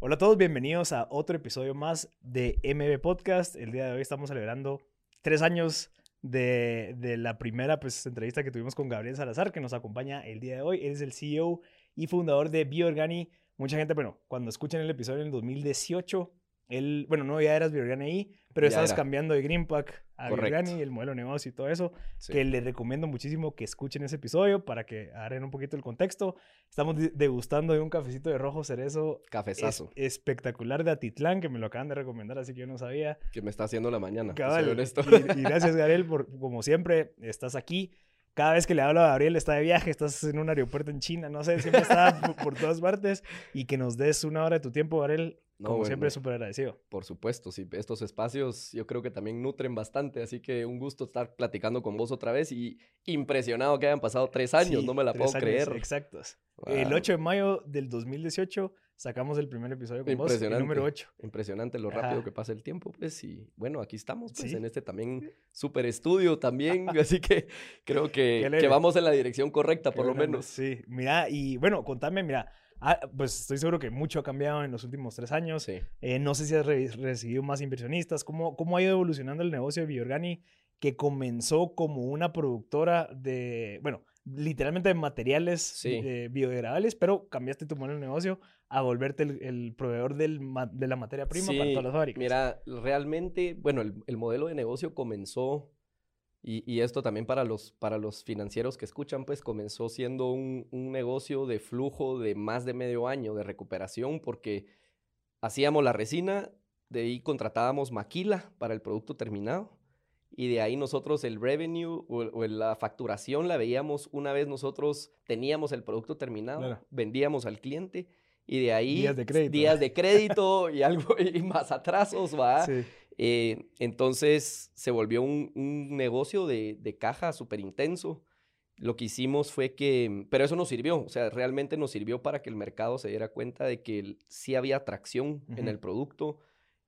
Hola a todos, bienvenidos a otro episodio más de MB Podcast. El día de hoy estamos celebrando tres años de, de la primera pues, entrevista que tuvimos con Gabriel Salazar, que nos acompaña el día de hoy. Él es el CEO y fundador de BioOrgani. Mucha gente, bueno, cuando escuchen el episodio en el 2018, él, bueno, no ya eras BioOrgani ahí, pero Ya estabas era. cambiando de Greenpack a Correcto. BioOrgani, el modelo de negocio y todo eso Sí. que les recomiendo muchísimo que escuchen ese episodio para que agarren un poquito el contexto. Estamos de- degustando de un cafecito de rojo cerezo es- Cafezazo, espectacular de Atitlán, que me lo acaban de recomendar, así que yo no sabía. que me está haciendo la mañana. Cabal, honesto. Y, y gracias, Gabriel, por como siempre, estás aquí. Cada vez que le hablo a Gabriel está de viaje, estás en un aeropuerto en China, no sé, siempre está por, por todas partes. Y que nos des una hora de tu tiempo, Gabriel, No, como bueno, siempre, súper agradecido. Por supuesto, sí. Estos espacios yo creo que también nutren bastante, así que un gusto estar platicando con vos otra vez y impresionado que hayan pasado tres años, Sí, no me la puedo años creer. Exactos. El Wow. 8 de mayo del 2018 sacamos el primer episodio con vos, el Impresionante. número 8. Impresionante lo rápido Ajá. que pasa el tiempo, pues, y bueno, aquí estamos, pues, Sí. en este también super estudio también, así que creo que, vamos en la dirección correcta, Qué por lo menos. Sí, mira, y bueno, contame, mira, ah, pues estoy seguro que mucho ha cambiado en los últimos tres años. Sí. Eh, no sé si has re- recibido más inversionistas. ¿Cómo, ¿Cómo ha ido evolucionando el negocio de Biorgani que comenzó como una productora de, bueno, literalmente de materiales Sí. eh, biodegradables, pero cambiaste tu modelo de negocio a volverte el, el proveedor del de la materia prima para Sí, todas las fábricas? Mira, realmente, bueno, el, el modelo de negocio comenzó, y, y esto también para los, para los financieros que escuchan, pues comenzó siendo un, un negocio de flujo de más de medio año de recuperación, porque hacíamos la resina, de ahí contratábamos maquila para el producto terminado, y de ahí nosotros el revenue o, o la facturación la veíamos una vez nosotros teníamos el producto terminado, Claro. vendíamos al cliente. Y de ahí Días de crédito. días de crédito y algo y más atrasos, va. Sí. Eh, entonces se volvió un, un negocio de, de caja súper intenso. Lo que hicimos fue que, pero eso nos sirvió, o sea, realmente nos sirvió para que el mercado se diera cuenta de que sí había atracción en el producto,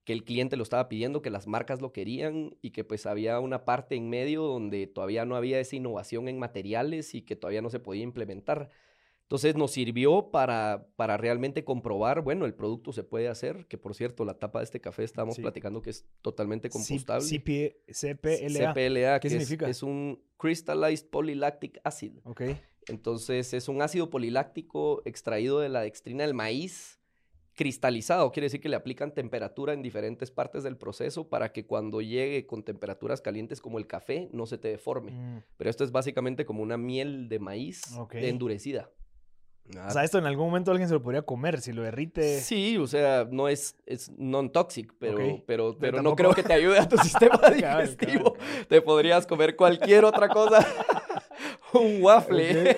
que el cliente lo estaba pidiendo, que las marcas lo querían y que pues había una parte en medio donde todavía no había esa innovación en materiales y que todavía no se podía implementar. Entonces nos sirvió para, para realmente comprobar, bueno, el producto se puede hacer, que por cierto, la tapa de este café estábamos Sí. platicando que es totalmente C- compostable. CP CPLA. CPLA, ¿Qué que significa? Es, un Crystallized Polylactic Acid. Ok. Entonces es un ácido poliláctico extraído de la dextrina del maíz, cristalizado, quiere decir que le aplican temperatura en diferentes partes del proceso para que cuando llegue con temperaturas calientes como el café no se te deforme. Mm. Pero esto es básicamente como una miel de maíz endurecida. Ah, O sea, esto en algún momento alguien se lo podría comer si lo derrite. Sí, o sea, no es, es non-toxic, pero, pero, pero no creo que te ayude a tu sistema digestivo. cabal. Te podrías comer cualquier otra cosa. Un waffle.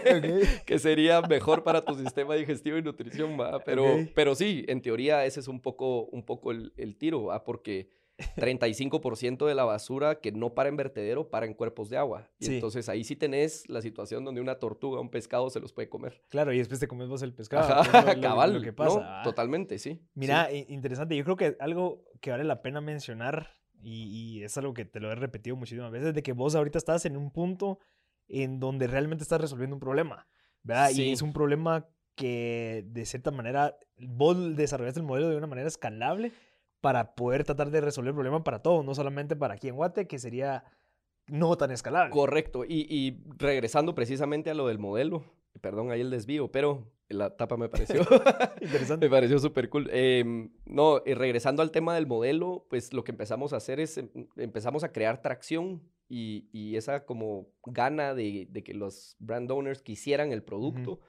Que sería mejor para tu sistema digestivo y nutrición, ¿va? Pero, pero sí, en teoría ese es un poco, un poco el, el tiro, ¿va? Porque 35% de la basura que no para en vertedero para en cuerpos de agua. Y Sí. entonces ahí sí tenés la situación donde una tortuga, un pescado se los puede comer. Claro, y después te comes vos el pescado. Ajá, lo- cabal, Lo que ¿no? pasa. ah. Totalmente, sí. Mira, i- interesante. Yo creo que algo que vale la pena mencionar, y, y es algo que te lo he repetido muchísimas veces, de que vos ahorita estás en un punto en donde realmente estás resolviendo un problema, ¿verdad? Y Sí. es un problema que de cierta manera vos desarrollaste el modelo de una manera escalable para poder tratar de resolver el problema para todos, no solamente para aquí en Guate, que sería no tan escalable. Correcto. Y, y regresando precisamente a lo del modelo, perdón ahí el desvío, pero la tapa me pareció. Interesante. Me pareció súper cool. Em, no, y regresando al tema del modelo, pues lo que empezamos a hacer es, em- empezamos a crear tracción y, y esa como gana de, de que los brand owners quisieran el producto.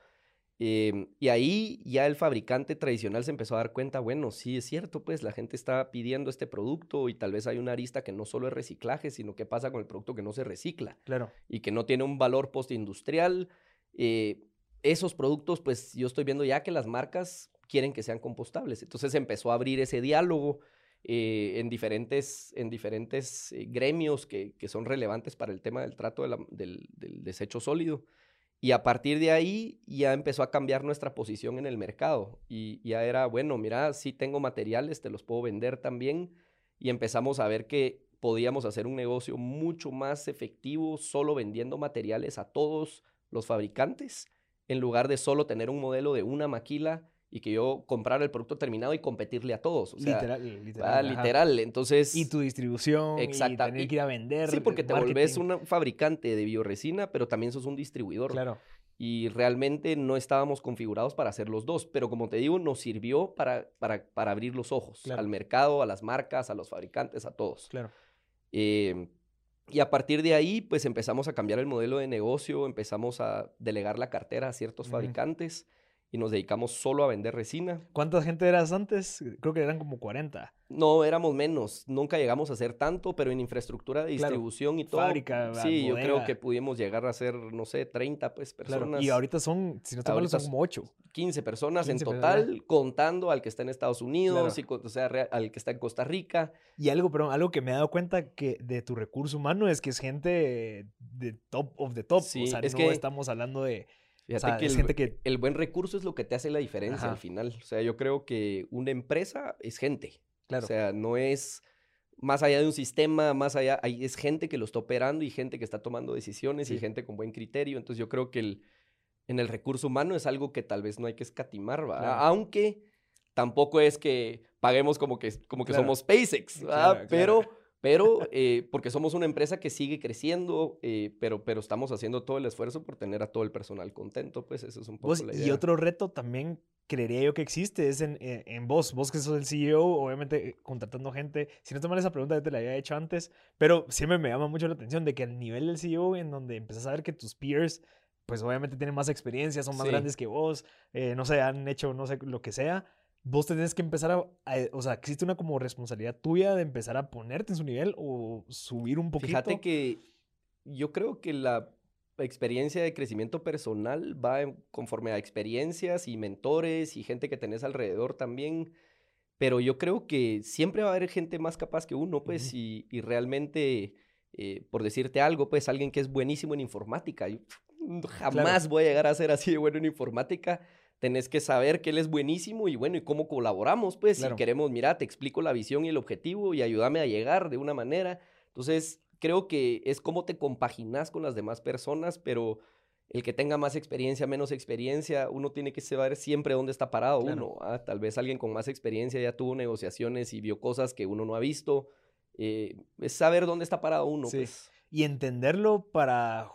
Em, y ahí ya el fabricante tradicional se empezó a dar cuenta, bueno, sí es cierto, pues la gente está pidiendo este producto y tal vez hay una arista que no solo es reciclaje, sino que pasa con el producto que no se recicla Claro. y que no tiene un valor postindustrial. eh, esos productos, pues yo estoy viendo ya que las marcas quieren que sean compostables. Entonces empezó a abrir ese diálogo eh, en diferentes, en diferentes eh, gremios que, que son relevantes para el tema del trato de la- del, del desecho sólido. Y a partir de ahí ya empezó a cambiar nuestra posición en el mercado. Y ya era, bueno, mira, sí tengo materiales, te los puedo vender también. Y empezamos a ver que podíamos hacer un negocio mucho más efectivo solo vendiendo materiales a todos los fabricantes, en lugar de solo tener un modelo de una maquila y que yo comprara el producto terminado y competirle a todos. O sea, literal, literal. ah, literal. Entonces, Y tu distribución, Exacta- y tener que ir a vender. sí, porque te marketing. volvés un fabricante de bioresina, pero también sos un distribuidor. Claro, Y realmente no estábamos configurados para hacer los dos, pero como te digo, nos sirvió para, para, para abrir los ojos Claro. al mercado, a las marcas, a los fabricantes, a todos. claro. Eh, y a partir de ahí, pues empezamos a cambiar el modelo de negocio, empezamos a delegar la cartera a ciertos fabricantes y nos dedicamos solo a vender resina. ¿Cuánta gente eras antes? Creo que eran como 40. No, éramos menos, nunca llegamos a ser tanto, pero en infraestructura de Claro, distribución y todo. fábrica, Sí, yo creo que pudimos llegar a ser, no sé, 30 pues, personas. Claro. Y ahorita son, si no estoy mal, son como 8. 15 personas 15 en personas. total, contando al que está en Estados Unidos, Claro. y, o sea, al que está en Costa Rica. Y algo, perdón, algo que me he dado cuenta que de tu recurso humano es que es gente de top of the top. Sí, o sea, es no que- estamos hablando de. O Fíjate sea, que el, gente que. el buen recurso es lo que te hace la diferencia Ajá. al final. O sea, yo creo que una empresa es gente. Claro. O sea, no es más allá de un sistema, más allá, hay, es gente que lo está operando y gente que está tomando decisiones Sí. y gente con buen criterio. Entonces yo creo que el, en el recurso humano es algo que tal vez no hay que escatimar, ¿va? Claro. Aunque tampoco es que paguemos como que, como que Claro. somos SpaceX, ¿va? Claro, claro. Pero, pero eh, porque somos una empresa que sigue creciendo, eh, pero, pero estamos haciendo todo el esfuerzo por tener a todo el personal contento, pues eso es un poco Vos- la y idea. otro reto también creería yo que existe es en, en- en vos, vos que sos el CEO, obviamente eh, contratando gente. Si no te mal esa pregunta, ya te la había hecho antes, pero siempre me llama mucho la atención de que al nivel del CEO, en donde empezás a ver que tus peers, pues obviamente tienen más experiencia, son más Sí. grandes que vos, eh, no sé, han hecho no sé lo que sea. Vos tenés que empezar a, a- o sea, existe una como responsabilidad tuya de empezar a ponerte en su nivel o subir un poquito. Fíjate que yo creo que la experiencia de crecimiento personal va en- conforme a experiencias y mentores y gente que tenés alrededor también. Pero yo creo que siempre va a haber gente más capaz que uno, pues, y, y realmente, eh, por decirte algo, pues, alguien que es buenísimo en informática. Yo jamás voy a llegar a ser así de bueno en informática. Tenés que saber que él es buenísimo y bueno, y cómo colaboramos, pues, Claro. si queremos, mira, te explico la visión y el objetivo y ayúdame a llegar de una manera. Entonces, creo que es cómo te compaginas con las demás personas, pero el que tenga más experiencia, menos experiencia, uno tiene que saber siempre dónde está parado Claro. uno. ¿ah? Tal vez alguien con más experiencia ya tuvo negociaciones y vio cosas que uno no ha visto. Eh, es saber dónde está parado uno. Sí. pues. y entenderlo para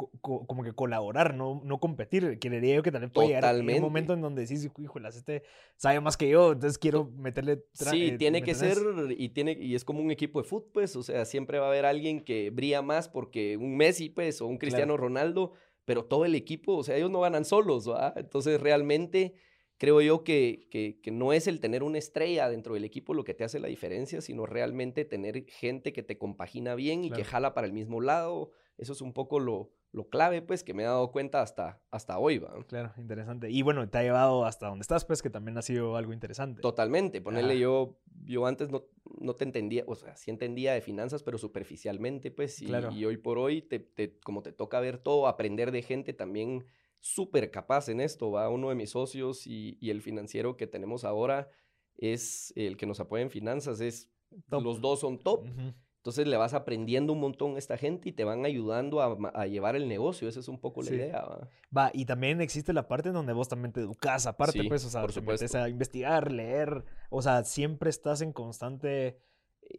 co- co- como que colaborar, no, no competir. Creería yo que también puede llegar un momento en donde decís, híjole, este sabe más que yo, entonces quiero meterle... Sí, eh, tiene ¿me que ser, y, tiene, y es como un equipo de fútbol, pues, o sea, siempre va a haber alguien que brilla más porque un Messi, pues, o un Cristiano Ronaldo, pero todo el equipo, o sea, ellos no ganan solos, ¿va? Entonces, realmente, creo yo que, que, que no es el tener una estrella dentro del equipo lo que te hace la diferencia, sino realmente tener gente que te compagina bien y que jala para el mismo lado. Eso es un poco lo, lo clave, pues, que me he dado cuenta hasta, hasta hoy, ¿va? Claro, interesante. Y bueno, te ha llevado hasta donde estás, pues, que también ha sido algo interesante. Totalmente, ponerle Ajá. yo, yo antes no, no te entendía, o sea, sí entendía de finanzas, pero superficialmente, pues, y, Claro. y hoy por hoy, te, te- como te toca ver todo, aprender de gente también súper capaz en esto, va, uno de mis socios y, y el financiero que tenemos ahora es el que nos apoya en finanzas, es, Top. los dos son top, Ujú. Entonces le vas aprendiendo un montón a esta gente y te van ayudando a, llevar el negocio, esa es un poco la Sí. idea, va. Va, y también existe la parte en donde vos también te educas, aparte, Sí, pues, o sea, por te metes supuesto. a investigar, leer, o sea, siempre estás en constante...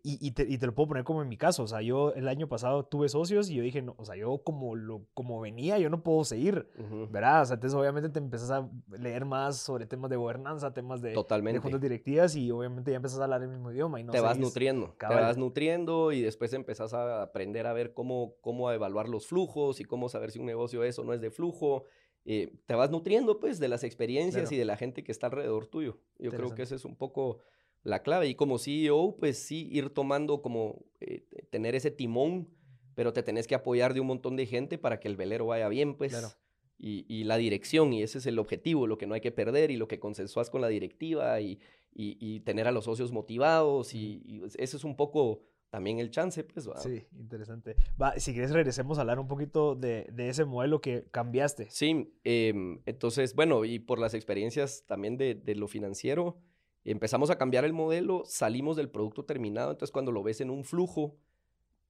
Y, y te, y te lo puedo poner como en mi caso, o sea, yo el año pasado tuve socios y yo dije, no, o sea, yo como, lo, como venía, yo no puedo seguir, Ujú. ¿verdad? O sea, entonces obviamente te empezás a leer más sobre temas de gobernanza, temas de, de Totalmente. juntas directivas y obviamente ya empezás a hablar el mismo idioma y no te vas nutriendo, cabal. te vas nutriendo y después empezás a aprender a ver cómo, cómo evaluar los flujos y cómo saber si un negocio es o no es de flujo. Eh, te vas nutriendo pues de las experiencias Claro. y de la gente que está alrededor tuyo. Yo creo que esa es un poco la clave. Y como CEO, pues sí, ir tomando como, eh, tener ese timón, pero te tenés que apoyar de un montón de gente para que el velero vaya bien, pues. Claro. Y, y la dirección, y ese es el objetivo, lo que no hay que perder y lo que consensuás con la directiva y, y, y tener a los socios motivados y, y ese es un poco también el chance, pues. ¿va? Sí, interesante. Va, si quieres regresemos a hablar un poquito de, de ese modelo que cambiaste. Sí, em, entonces, bueno, y por las experiencias también de, de lo financiero, empezamos a cambiar el modelo, salimos del producto terminado, entonces cuando lo ves en un flujo,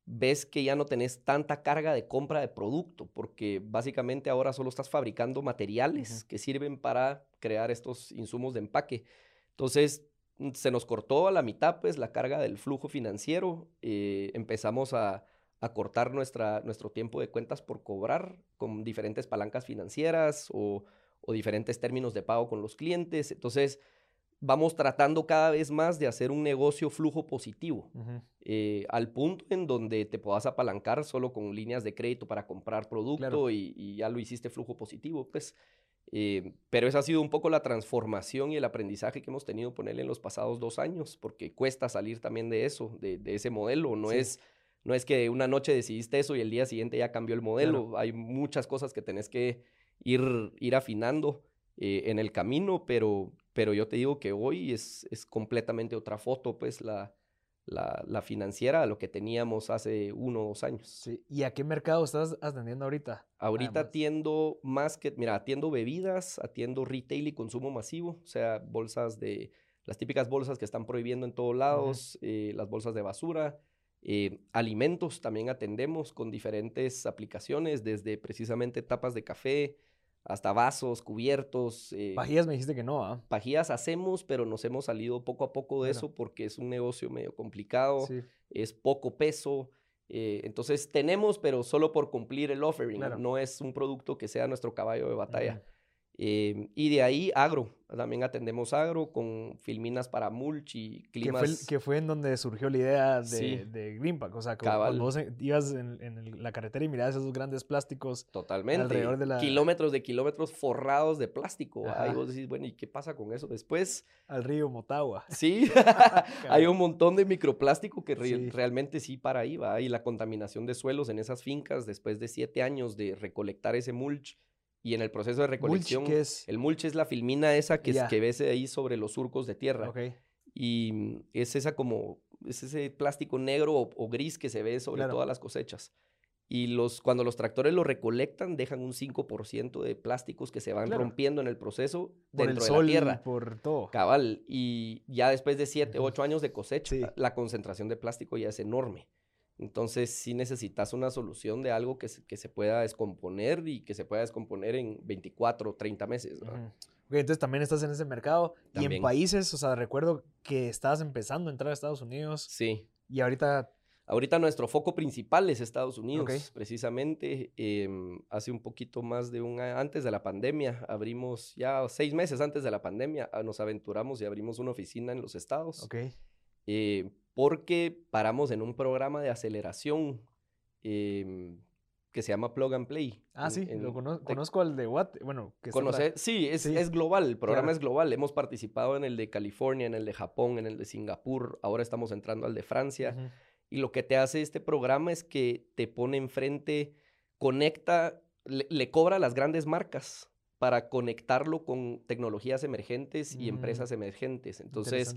ves que ya no tenés tanta carga de compra de producto, porque básicamente ahora solo estás fabricando materiales que sirven para crear estos insumos de empaque. Entonces, mm, se nos cortó a la mitad, pues, la carga del flujo financiero. eh, empezamos a, a cortar nuestra, nuestro tiempo de cuentas por cobrar con diferentes palancas financieras o, o diferentes términos de pago con los clientes. Entonces, vamos tratando cada vez más de hacer un negocio flujo positivo, eh, al punto en donde te puedas apalancar solo con líneas de crédito para comprar producto Claro. y, y ya lo hiciste flujo positivo, pues. eh, pero esa ha sido un poco la transformación y el aprendizaje que hemos tenido ponerle en los pasados dos años, porque cuesta salir también de eso, de, de ese modelo. No Sí. es no es que una noche decidiste eso y el día siguiente ya cambió el modelo. Hay muchas cosas que tenés que ir, ir afinando eh, en el camino, pero, pero yo te digo que hoy es, es completamente otra foto, pues la, la, la financiera a lo que teníamos hace uno o dos años. Sí. ¿Y a qué mercado estás atendiendo ahorita? Ahorita Además. atiendo más que, mira, atiendo bebidas, atiendo retail y consumo masivo, o sea, bolsas de, las típicas bolsas que están prohibiendo en todos lados, eh, las bolsas de basura, eh, alimentos también atendemos con diferentes aplicaciones, desde precisamente tapas de café hasta vasos, cubiertos. eh, Pajillas me dijiste que no, ¿ah? pajillas hacemos, pero nos hemos salido poco a poco de eso porque es un negocio medio complicado Sí. es poco peso. eh, entonces tenemos, pero solo por cumplir el offering. Claro. No es un producto que sea nuestro caballo de batalla. Eh, y de ahí agro. También atendemos agro con filminas para mulch y Que climas. fue, el- que fue en donde surgió la idea de, Sí. de Greenpack. O sea, cuando vos ibas en, la carretera y mirabas esos grandes plásticos. Totalmente. alrededor de la- Kilómetros de kilómetros forrados de plástico. Ahí Ajá. vos decís, bueno, ¿y qué pasa con eso después? al río Motagua. Sí, hay un montón de microplástico que re- Sí. realmente sí para ahí va. Y la contaminación de suelos en esas fincas después de siete años de recolectar ese mulch y en el proceso de Mulch, recolección. ¿qué es? El mulch es la filmina esa que, es- Ya. que ves ahí sobre los surcos de tierra. Ok, Y es esa como, es ese plástico negro o, o gris que se ve sobre Claro. todas las cosechas. Y los, cuando los tractores lo recolectan, dejan un 5% de plásticos que se van Claro. rompiendo en el proceso por el dentro de sol, la tierra. por todo. Cabal. Y ya después de 7, Ujú. 8 años de cosecha, Sí. la concentración de plástico ya es enorme. Entonces sí necesitas una solución de algo que se, que se pueda descomponer y que se pueda descomponer en 24 o 30 meses. Ujú. Ok, entonces también estás en ese mercado. Y en países, o sea, recuerdo que estabas empezando a entrar a Estados Unidos Sí. y ahorita Ahorita nuestro foco principal es Estados Unidos, Ok. precisamente. em, hace un poquito más de un año antes de la pandemia, abrimos ya seis meses antes de la pandemia, ah, nos aventuramos y abrimos una oficina en los estados. Ok. eh, porque paramos en un programa de aceleración em, que se llama Plug and Play. Ah, En- sí, en- lo conozco al de Watt. Bueno, que Conocer, sí, es, Sí, es global, el programa claro. es global. Hemos participado en el de California, en el de Japón, en el de Singapur, ahora estamos entrando al de Francia. Ujú. Y lo que te hace este programa es que te pone enfrente, conecta, le, le cobra a las grandes marcas para conectarlo con tecnologías emergentes y Mm. empresas emergentes. Entonces.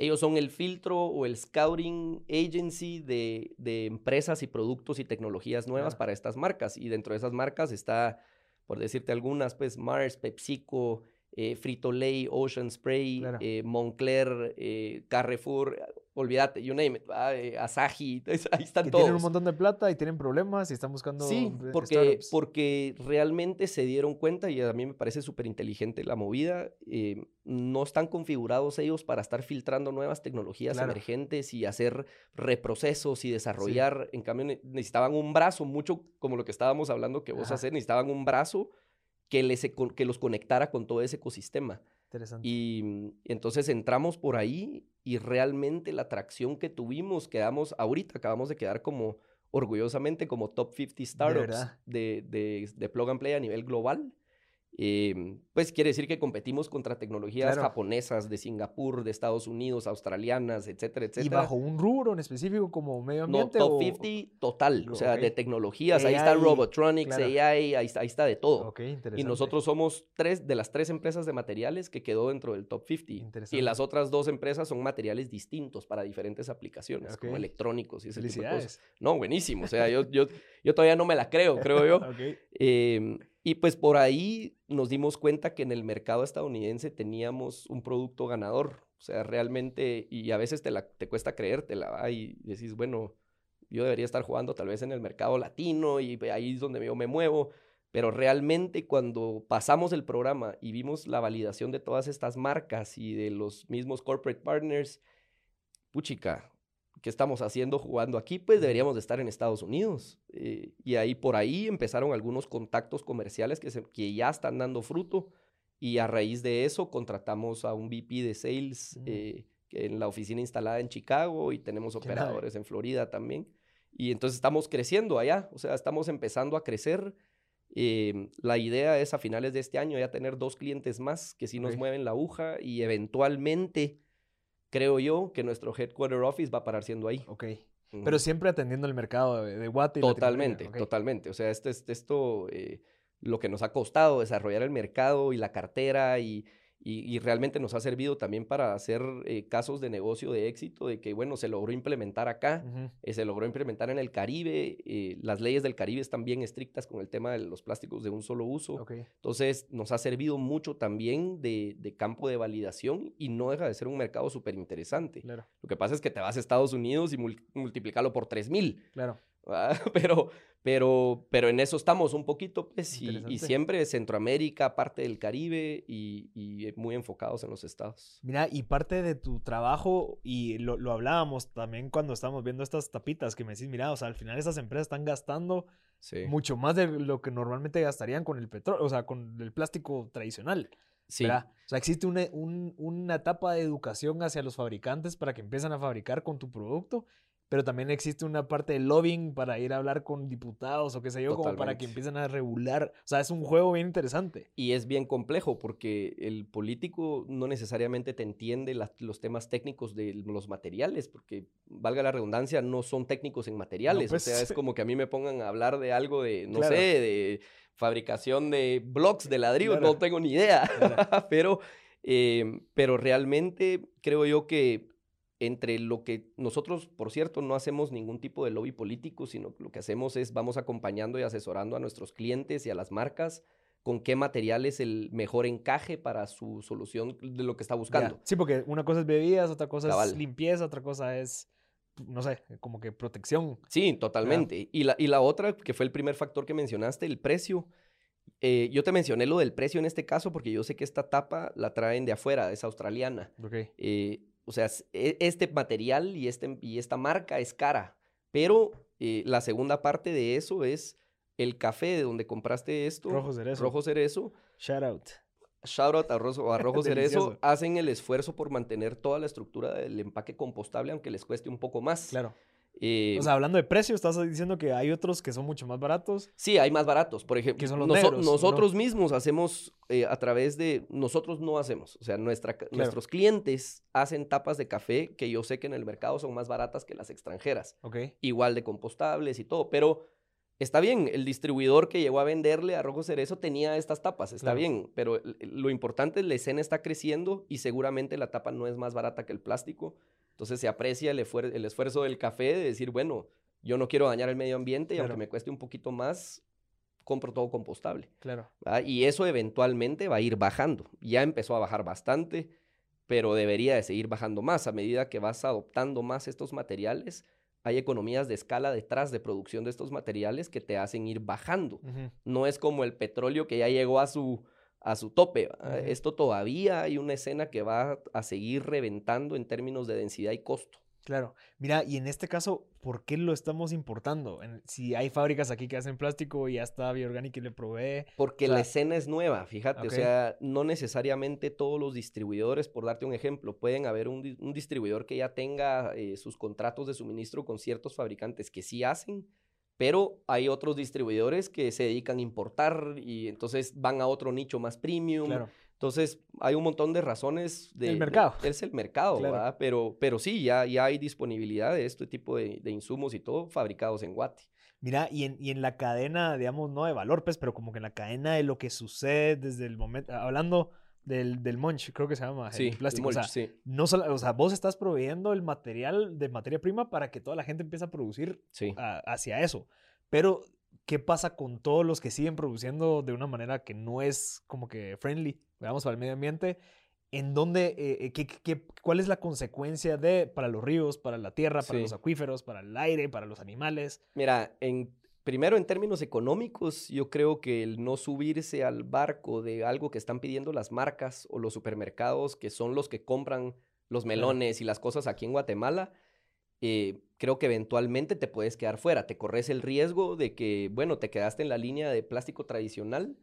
Ellos son el filtro o el scouting agency de, de empresas y productos y tecnologías nuevas para estas marcas. Y dentro de esas marcas está, por decirte algunas, pues Mars, PepsiCo, eh, Frito-Lay, Ocean Spray, Claro. eh, Moncler, eh, Carrefour, olvídate, you name it, ¿va? Eh, Asahi, ahí están todos. tienen un montón de plata y tienen problemas y están buscando Sí, eh, porque, startups. porque realmente se dieron cuenta y a mí me parece súper inteligente la movida. eh, no están configurados ellos para estar filtrando nuevas tecnologías Claro. emergentes y hacer reprocesos y desarrollar. En cambio, ne- necesitaban un brazo, mucho como lo que estábamos hablando que vos haces, necesitaban un brazo que, les, que los conectara con todo ese ecosistema. Interesante. Y mm, entonces entramos por ahí y realmente la atracción que tuvimos, quedamos, ahorita acabamos de quedar como orgullosamente como top 50 startups de, de, de plug and play a nivel global. Eh, pues quiere decir que competimos contra tecnologías Claro. japonesas de Singapur, de Estados Unidos, australianas, etcétera, ¿Y etcétera. bajo un rubro en específico como medio No, ambiente? top o- 50 total, o sea, de tecnologías. Ahí está Robotronics, claro. AI, ahí está, ahí está de todo. Ok, interesante. Y nosotros somos tres de las tres empresas de materiales que quedó dentro del top 50. Y las otras dos empresas son materiales distintos para diferentes aplicaciones, como electrónicos y ese tipo de cosas. No, buenísimo. O sea, yo, yo, yo todavía no me la creo, creo yo. Ok. Y pues por ahí nos dimos cuenta que en el mercado estadounidense teníamos un producto ganador. O sea, realmente, y a veces te, la, te cuesta creértela, y decís, bueno, yo debería estar jugando tal vez en el mercado latino y ahí es donde yo me muevo. Pero realmente cuando pasamos el programa y vimos la validación de todas estas marcas y de los mismos corporate partners, puchica, ¿qué estamos haciendo jugando aquí? Pues deberíamos de estar en Estados Unidos. Eh, y ahí por ahí empezaron algunos contactos comerciales que, que ya están dando fruto. Y a raíz de eso contratamos a un VP de Sales eh, en la oficina instalada en Chicago y tenemos operadores en Florida también. Y entonces estamos creciendo allá, o sea, estamos empezando a crecer Em, la idea es a finales de este año ya tener dos clientes más que sí nos mueven la aguja y eventualmente creo yo que nuestro headquarter office va a parar siendo ahí. Ok. Pero siempre atendiendo el mercado de, de Totalmente, totalmente. O sea, esto es esto, eh, lo que nos ha costado desarrollar el mercado y la cartera y, y, realmente nos ha servido también para hacer eh, casos de negocio de éxito, de que, bueno, se logró implementar acá, eh, se logró implementar en el Caribe, eh, las leyes del Caribe están bien estrictas con el tema de los plásticos de un solo uso. Entonces, nos ha servido mucho también de, de, campo de validación y no deja de ser un mercado súper interesante. Lo que pasa es que te vas a Estados Unidos y multiplicarlo por 3000. Claro. Pero, pero, pero en eso estamos un poquito, pues, y, siempre Centroamérica, parte del Caribe y, muy enfocados en los estados. Mira, y parte de tu trabajo, y lo, lo, hablábamos también cuando estábamos viendo estas tapitas, que me decís, mira, o sea, al final estas empresas están gastando mucho más de lo que normalmente gastarían con el petróleo, o sea, con el plástico tradicional. Sí. O sea, existe una, una etapa de educación hacia los fabricantes para que empiecen a fabricar con tu producto pero también existe una parte de lobbying para ir a hablar con diputados o qué sé yo, como para que empiecen a regular. O sea, es un juego bien interesante. Y es bien complejo porque el político no necesariamente te entiende los temas técnicos de los materiales, porque, valga la redundancia, no son técnicos en materiales. O sea, es pues. como que a mí me pongan a hablar de algo de, no sé, de fabricación de blocks de ladrillo, no tengo ni idea. pero, eh, pero realmente creo yo que entre lo que nosotros, por cierto, no hacemos ningún tipo de lobby político, sino lo que hacemos es vamos acompañando y asesorando a nuestros clientes y a las marcas con qué material es el mejor encaje para su solución de lo que está buscando. Sí, porque una cosa es bebidas, otra cosa es limpieza, otra cosa es, no sé, como que protección. Sí, totalmente. Y la, y la otra, que fue el primer factor que mencionaste, el precio. Eh, yo te mencioné lo del precio en este caso porque yo sé que esta tapa la traen de afuera, es australiana. Okay. Eh, o sea, e, este material y, este, y esta marca es cara, pero eh, la segunda parte de eso es el café de donde compraste esto. Rojo Cerezo. Rojo Cerezo. Shout out. Shout out a, Rojo Cerezo. Hacen el esfuerzo por mantener toda la estructura del empaque compostable, aunque les cueste un poco más. Claro. Eh, o sea, hablando de precio, estás diciendo que hay otros que son mucho más baratos. Sí, hay más baratos. Por ejemplo, nosotros mismos hacemos eh, a través de. Nosotros no hacemos. O sea, nuestra, nuestros clientes hacen tapas de café que yo sé que en el mercado son más baratas que las extranjeras. Igual de compostables y todo. Pero está bien, el distribuidor que llegó a venderle a Rojo Cerezo tenía estas tapas. Está bien. Pero lo importante es la escena está creciendo y seguramente la tapa no es más barata que el plástico. Entonces se aprecia el, el, esfuerzo del café de decir, bueno, yo no quiero dañar el medio ambiente y aunque me cueste un poquito más, compro todo compostable. Claro. Y eso eventualmente va a ir bajando. Ya empezó a bajar bastante, pero debería de seguir bajando más. A medida que vas adoptando más estos materiales, hay economías de escala detrás de producción de estos materiales que te hacen ir bajando. No es como el petróleo que ya llegó a su a su tope. Esto todavía hay una escena que va a seguir reventando en términos de densidad y costo. Claro. Mira, y en este caso, ¿por qué lo estamos importando? si hay fábricas aquí que hacen plástico y ya está Bioorganic y le provee. Porque la escena es nueva, fíjate. O sea, no necesariamente todos los distribuidores, por darte un ejemplo, pueden haber un, distribuidor que ya tenga eh, sus contratos de suministro con ciertos fabricantes que sí hacen pero hay otros distribuidores que se dedican a importar y entonces van a otro nicho más premium. Entonces, hay un montón de razones. De, el mercado. es el mercado, ¿verdad? Pero, pero sí, ya, ya hay disponibilidad de este tipo de, insumos y todo fabricados en Guati. Mira, y en, y en, la cadena, digamos, no de valor, pues, pero como que en la cadena de lo que sucede desde el momento, hablando del, del munch, creo que se llama, sí, el plástico. o, sea, sí. no o sea, vos estás proveyendo el material de materia prima para que toda la gente empiece a producir hacia eso. Pero, ¿qué pasa con todos los que siguen produciendo de una manera que no es como que friendly, digamos, para el medio ambiente? ¿En dónde, eh, eh, qué, qué, cuál es la consecuencia de para los ríos, para la tierra, para Sí. los acuíferos, para el aire, para los animales? Mira, en, primero en términos económicos, yo creo que el no subirse al barco de algo que están pidiendo las marcas o los supermercados, que son los que compran los melones y las cosas aquí en Guatemala, eh, creo que eventualmente te puedes quedar fuera. Te corres el riesgo de que, bueno, te quedaste en la línea de plástico tradicional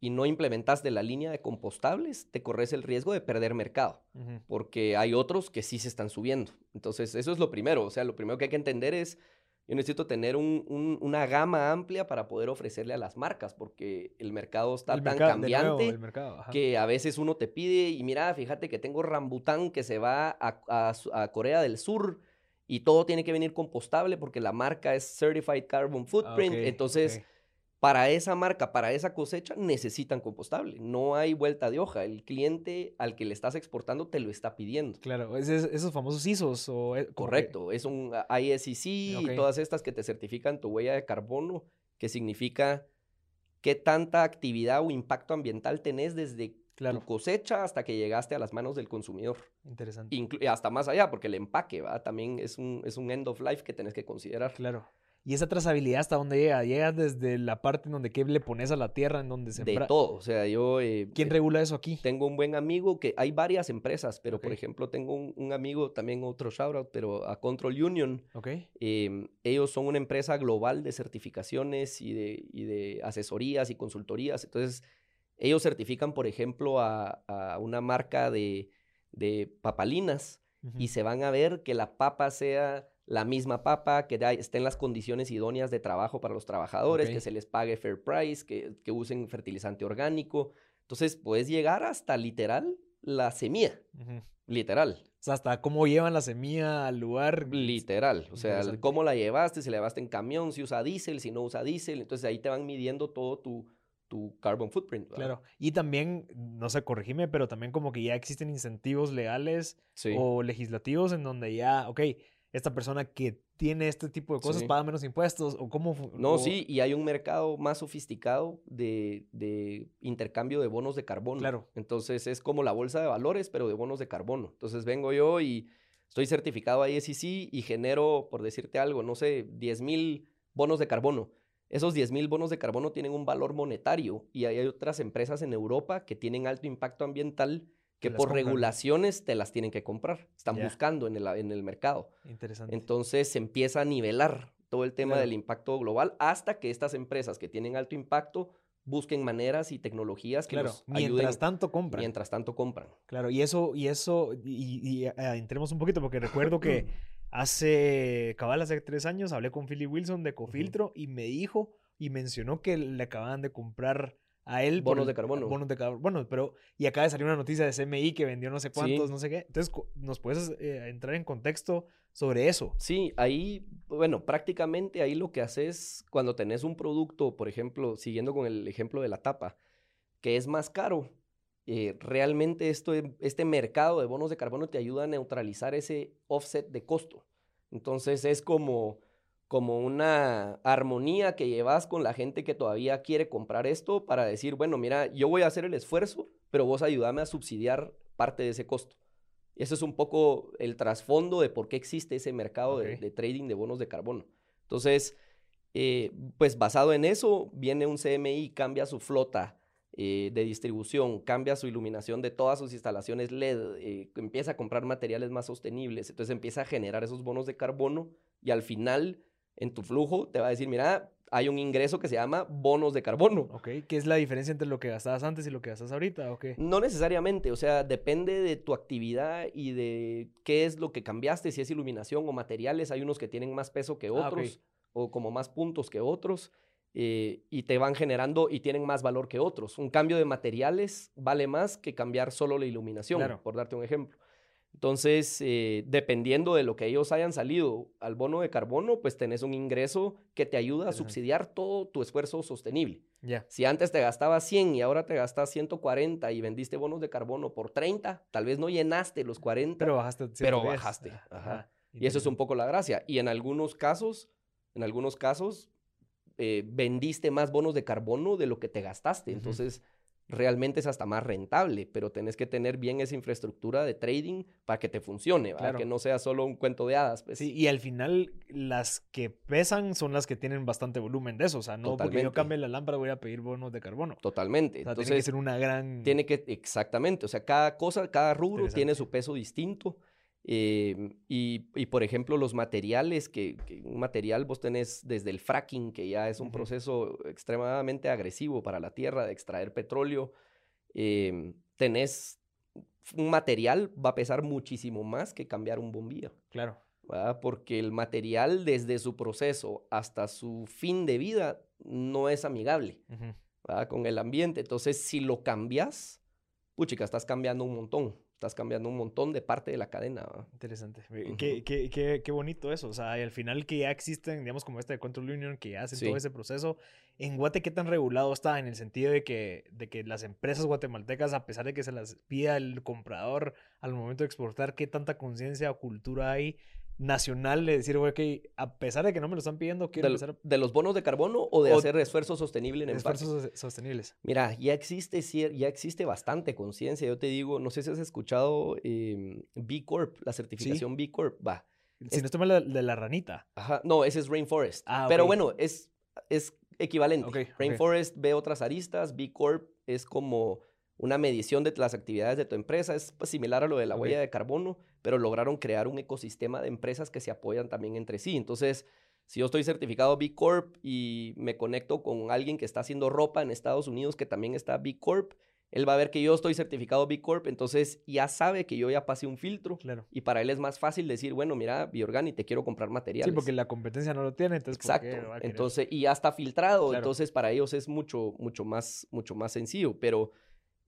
y no implementaste la línea de compostables, te corres el riesgo de perder mercado porque hay otros que sí se están subiendo. Entonces, eso es lo primero. O sea, lo primero que hay que entender es, yo necesito tener un- un- una gama amplia para poder ofrecerle a las marcas, porque el mercado está El tan mercado, de nuevo, cambiante mercado, que a veces uno te pide, y mira, fíjate que tengo rambután que se va a, a Corea del Sur y todo tiene que venir compostable porque la marca es Certified Carbon Ah, Footprint. Entonces. Para esa marca, para esa cosecha, necesitan compostable. No hay vuelta de hoja. El cliente al que le estás exportando te lo está pidiendo. Claro, es- es- esos famosos ISOs o... eh, que- Correcto, es un ISCC Ok. y todas estas que te certifican tu huella de carbono, que significa qué tanta actividad o impacto ambiental tenés desde Claro, tu cosecha hasta que llegaste a las manos del consumidor. interesante. Inclu- y hasta más allá, porque el empaque ¿va? también es un, es un end of life que tenés que considerar. Claro. ¿Y esa trazabilidad hasta dónde llega? ¿Llega desde la parte en donde qué le pones a la tierra, en donde se... De todo, o sea, yo... eh, ¿Quién eh, regula eso aquí? Tengo un buen amigo que hay varias empresas, pero por ejemplo tengo un, un amigo, también otro shout out, pero a Control Union. ¿Ok? em, ellos son una empresa global de certificaciones y de, y de asesorías y consultorías. Entonces, ellos certifican, por ejemplo, a, a una marca de, de papalinas y Ujú. se van a ver que la papa sea la misma papa, que da- esté en las condiciones idóneas de trabajo para los trabajadores, Ok. que se les pague fair price, que, que usen fertilizante orgánico. Entonces, puedes llegar hasta literal la semilla, Ujú. literal. O sea, hasta cómo llevan la semilla al lugar. Literal, o sea, cómo la llevaste, si la llevaste en camión, si usa diésel, si no usa diésel, entonces ahí te van midiendo todo tu, tu carbon footprint. ¿verdad? Claro. Y también, no sé, corregime, pero también como que ya existen incentivos legales Sí. o legislativos en donde ya, ok, esta persona que tiene este tipo de cosas Sí. paga menos impuestos o cómo... No, o- sí, y hay un mercado más sofisticado de, de intercambio de bonos de carbono. Claro. Entonces es como la bolsa de valores, pero de bonos de carbono. Entonces vengo yo y estoy certificado ISCC y genero, por decirte algo, no sé, 10 mil bonos de carbono. Esos 10 mil bonos de carbono tienen un valor monetario y hay otras empresas en Europa que tienen alto impacto ambiental que por compran. regulaciones te las tienen que comprar. Están buscando en el, en el mercado. Interesante. Entonces se empieza a nivelar todo el tema Claro. del impacto global hasta que estas empresas que tienen alto impacto busquen maneras y tecnologías que claro. los Mientras ayuden. tanto compran. Mientras tanto compran. Claro, y eso, y eso, y, y, eh, entremos un poquito, porque recuerdo que hace, cabal, hace tres años hablé con Philly Wilson de Cofiltro y me dijo y mencionó que le acababan de comprar a él Bonos de carbono. Bonos de carbono. Bueno, pero, y acaba de salir una noticia de CMI que vendió no sé cuántos, Sí. no sé qué. Entonces, ¿nos puedes eh, entrar en contexto sobre eso? Sí, ahí, bueno, prácticamente ahí lo que haces cuando tenés un producto, por ejemplo, siguiendo con el ejemplo de la tapa, que es más caro, eh, realmente esto, este mercado de bonos de carbono te ayuda a neutralizar ese offset de costo. Entonces es como, como una armonía que llevas con la gente que todavía quiere comprar esto para decir, bueno, mira, yo voy a hacer el esfuerzo, pero vos ayúdame a subsidiar parte de ese costo. Ese es un poco el trasfondo de por qué existe ese mercado de, trading de bonos de carbono. Entonces, eh, pues basado en eso, viene un CMI, cambia su flota eh, de distribución, cambia su iluminación de todas sus instalaciones LED, eh, empieza a comprar materiales más sostenibles, entonces empieza a generar esos bonos de carbono y al final en tu flujo te va a decir, mira, hay un ingreso que se llama bonos de carbono. ¿Ok? ¿Qué es la diferencia entre lo que gastabas antes y lo que gastas ahorita? ¿O qué? No necesariamente, o sea, depende de tu actividad y de qué es lo que cambiaste, si es iluminación o materiales. Hay unos que tienen más peso que Ah, otros o como más puntos que otros eh, y te van generando y tienen más valor que otros. Un cambio de materiales vale más que cambiar solo la iluminación, Claro. por darte un ejemplo. Entonces, eh, dependiendo de lo que ellos hayan salido al bono de carbono, pues tenés un ingreso que te ayuda a subsidiar todo tu esfuerzo sostenible. Ya. Si antes te gastabas 100 y ahora te gastas 140 y vendiste bonos de carbono por 30, tal vez no llenaste los 40, Pero bajaste. Pero 110. bajaste, ajá. y eso es un poco la gracia. Y en algunos casos, en algunos casos, eh, vendiste más bonos de carbono de lo que te gastaste. Entonces, realmente es hasta más rentable, pero tenés que tener bien esa infraestructura de trading para que te funcione, para que no sea solo un cuento de hadas. Pues. Sí, y al final las que pesan son las que tienen bastante volumen de eso, o sea, no porque yo cambie la lámpara voy a pedir bonos de carbono. Totalmente. Entonces, tiene que ser una gran... Tiene que, exactamente, o sea, cada cosa, cada rubro tiene su peso distinto. Em, y, por ejemplo, los materiales, que, un material vos tenés desde el fracking, que ya es un proceso extremadamente agresivo para la tierra de extraer petróleo, em, tenés un material, va a pesar muchísimo más que cambiar un bombillo. Claro. Porque el material desde su proceso hasta su fin de vida no es amigable con el ambiente. Entonces, si lo cambias, puchica, estás cambiando un montón estás cambiando un montón de parte de la cadena. Interesante. qué, qué, qué, qué, bonito eso. O sea, y al final que ya existen, digamos, como este de Control Union, que hacen todo ese proceso. ¿En Guate qué tan regulado está en el sentido de que, de que las empresas guatemaltecas, a pesar de que se las pida el comprador al momento de exportar, qué tanta conciencia o cultura hay nacional de decir, güey, que a pesar de que no me lo están pidiendo, quiero de, empezar ¿De los bonos de carbono o de hacer esfuerzo sostenible en Esfuerzos sostenibles. Mira, ya existe, ya existe bastante conciencia. Yo te digo, no sé si has escuchado em, B Corp, la certificación B Corp. Va. Si no estoy mal, de la ranita. Ajá, no, ese es Rainforest. Ah, Pero bueno, es, es equivalente. Rainforest ve otras aristas, B Corp es como una medición de las actividades de tu empresa. Es similar a lo de la huella de carbono, pero lograron crear un ecosistema de empresas que se apoyan también entre sí. Entonces, si yo estoy certificado B Corp y me conecto con alguien que está haciendo ropa en Estados Unidos que también está B Corp, él va a ver que yo estoy certificado B Corp, entonces ya sabe que yo ya pasé un filtro. Claro. Y para él es más fácil decir, bueno, mira, Biorgani, te quiero comprar materiales. Sí, porque la competencia no lo tiene, entonces. Exacto. entonces, y ya está filtrado, entonces para ellos es mucho, mucho más, mucho más sencillo. Pero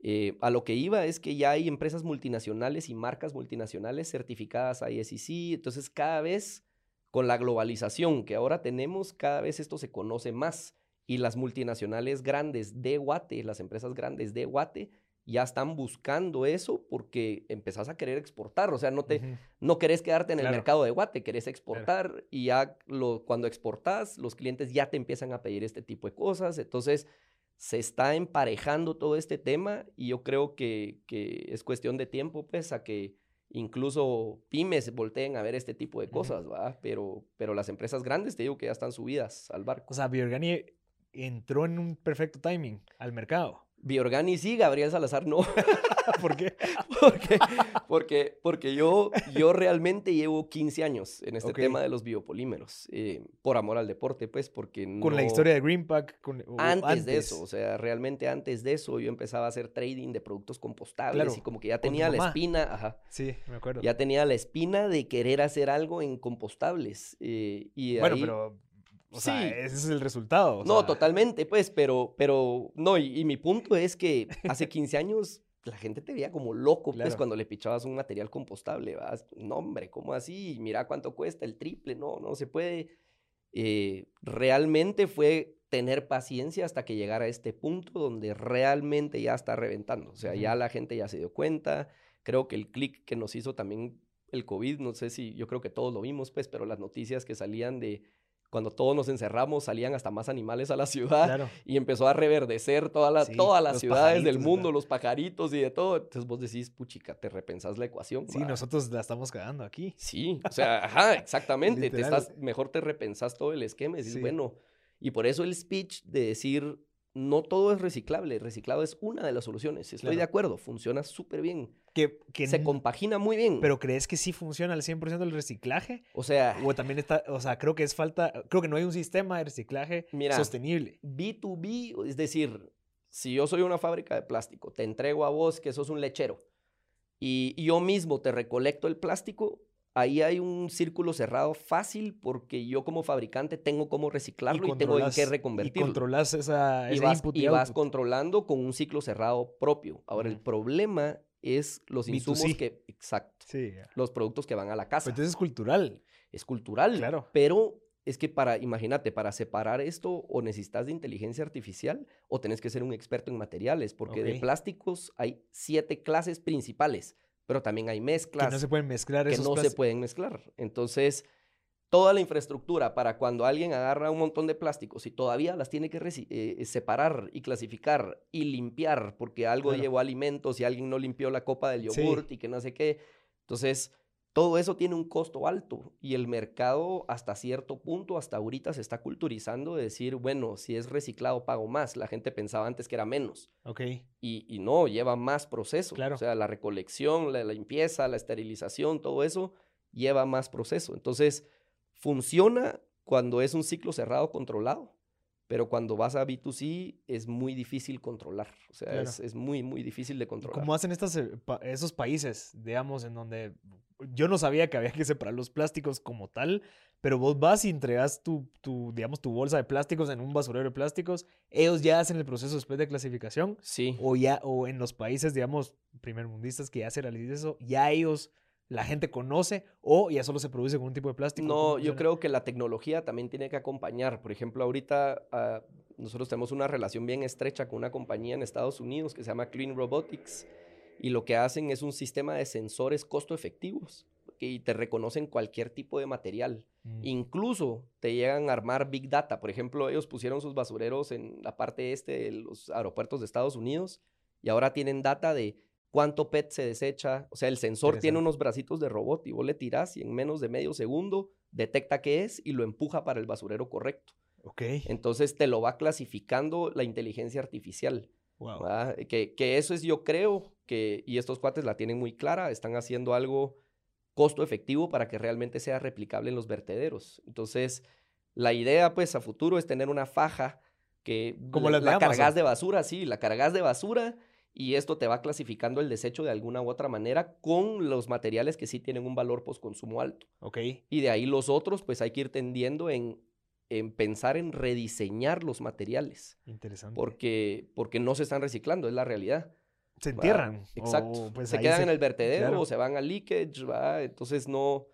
eh, a lo que iba es que ya hay empresas multinacionales y marcas multinacionales certificadas ISCC, entonces cada vez con la globalización que ahora tenemos, cada vez esto se conoce más y las multinacionales grandes de Guate, las empresas grandes de Guate, ya están buscando eso porque empezás a querer exportar, o sea, no te no querés quedarte en el mercado de Guate, querés exportar y ya lo, cuando exportas, los clientes ya te empiezan a pedir este tipo de cosas, entonces se está emparejando todo este tema y yo creo que, es cuestión de tiempo, pues, a que incluso pymes volteen a ver este tipo de cosas, ¿va? Pero, pero las empresas grandes, te digo que ya están subidas al barco. O sea, Biorgani entró en un perfecto timing al mercado. Biorgani sí, Gabriel Salazar no. ¿Por qué? porque, porque, porque yo, yo realmente llevo 15 años en este tema de los biopolímeros, eh, por amor al deporte, pues, porque no... Con la historia de Greenpack. Antes, de eso, o sea, realmente antes de eso yo empezaba a hacer trading de productos compostables y como que ya tenía la espina, ajá. Sí, me acuerdo. Ya tenía la espina de querer hacer algo en compostables. Eh, y bueno, pero o sea, ese es el resultado. no, totalmente, pues, pero, pero, no, y, mi punto es que hace 15 años la gente te veía como loco, pues, cuando le pichabas un material compostable, ¿vas? No, hombre, ¿cómo así? Mira cuánto cuesta el triple, no, no se puede. Eh, realmente fue tener paciencia hasta que llegara a este punto donde realmente ya está reventando. O sea, ya la gente ya se dio cuenta. Creo que el clic que nos hizo también el COVID, no sé si, yo creo que todos lo vimos, pues, pero las noticias que salían de cuando todos nos encerramos, salían hasta más animales a la ciudad y empezó a reverdecer toda la, todas las ciudades del mundo, los pajaritos y de todo. Entonces vos decís, puchica, te repensás la ecuación. Sí, nosotros la estamos quedando aquí. Sí, o sea, ajá, exactamente. te estás, mejor te repensás todo el esquema y decís, bueno, y por eso el speech de decir, no todo es reciclable, reciclado es una de las soluciones. Estoy de acuerdo, funciona súper bien. Que, se compagina muy bien. Pero ¿crees que sí funciona al 100% el reciclaje? O sea, o también está, o sea, creo que es falta, creo que no hay un sistema de reciclaje sostenible. B2B, es decir, si yo soy una fábrica de plástico, te entrego a vos que sos un lechero y yo mismo te recolecto el plástico, ahí hay un círculo cerrado fácil porque yo como fabricante tengo cómo reciclarlo y, tengo en qué reconvertirlo. Y controlas esa, y vas, y, vas controlando con un ciclo cerrado propio. Ahora, el problema es los insumos que... Exacto. Sí, Los productos que van a la casa. entonces es cultural. Es cultural. Claro. Pero es que para, imagínate, para separar esto o necesitas de inteligencia artificial o tenés que ser un experto en materiales, porque de plásticos hay siete clases principales pero también hay mezclas. Que no se pueden mezclar Que no se pueden mezclar. Entonces, toda la infraestructura para cuando alguien agarra un montón de plásticos y todavía las tiene que eh, separar y clasificar y limpiar porque algo llevó alimentos y alguien no limpió la copa del yogurt y que no sé qué. Entonces, todo eso tiene un costo alto y el mercado hasta cierto punto, hasta ahorita se está culturizando de decir, bueno, si es reciclado pago más. La gente pensaba antes que era menos. Ok. Y, y no, lleva más proceso. Claro. O sea, la recolección, la, limpieza, la esterilización, todo eso lleva más proceso. Entonces, funciona cuando es un ciclo cerrado controlado pero cuando vas a B2C es muy difícil controlar. O sea, es, es, muy, muy difícil de controlar. ¿Cómo hacen estas, eh, esos países, digamos, en donde yo no sabía que había que separar los plásticos como tal, pero vos vas y entregas tu, tu, digamos, tu bolsa de plásticos en un basurero de plásticos, ellos ya hacen el proceso después de clasificación. Sí. O ya, o en los países, digamos, primermundistas que ya se realiza eso, ya ellos la gente conoce o ya solo se produce con un tipo de plástico? No, yo creo que la tecnología también tiene que acompañar. Por ejemplo, ahorita ah, nosotros tenemos una relación bien estrecha con una compañía en Estados Unidos que se llama Clean Robotics y lo que hacen es un sistema de sensores costo efectivos y te reconocen cualquier tipo de material. Mm. Incluso te llegan a armar Big Data. Por ejemplo, ellos pusieron sus basureros en la parte este de los aeropuertos de Estados Unidos y ahora tienen data de cuánto PET se desecha. O sea, el sensor tiene unos bracitos de robot y vos le tirás y en menos de medio segundo detecta qué es y lo empuja para el basurero correcto. Ok. Entonces te lo va clasificando la inteligencia artificial. Wow. Que, que, eso es, yo creo, que, y estos cuates la tienen muy clara, están haciendo algo costo efectivo para que realmente sea replicable en los vertederos. Entonces, la idea, pues, a futuro es tener una faja que Como la, la cargas de basura, sí, la cargas de basura y esto te va clasificando el desecho de alguna u otra manera con los materiales que sí tienen un valor postconsumo alto. Ok. Y de ahí los otros, pues hay que ir tendiendo en, en pensar en rediseñar los materiales. Interesante. Porque, porque no se están reciclando, es la realidad. Se entierran. Exacto. Pues se quedan en el vertedero o se van al leakage, ¿va? Entonces no,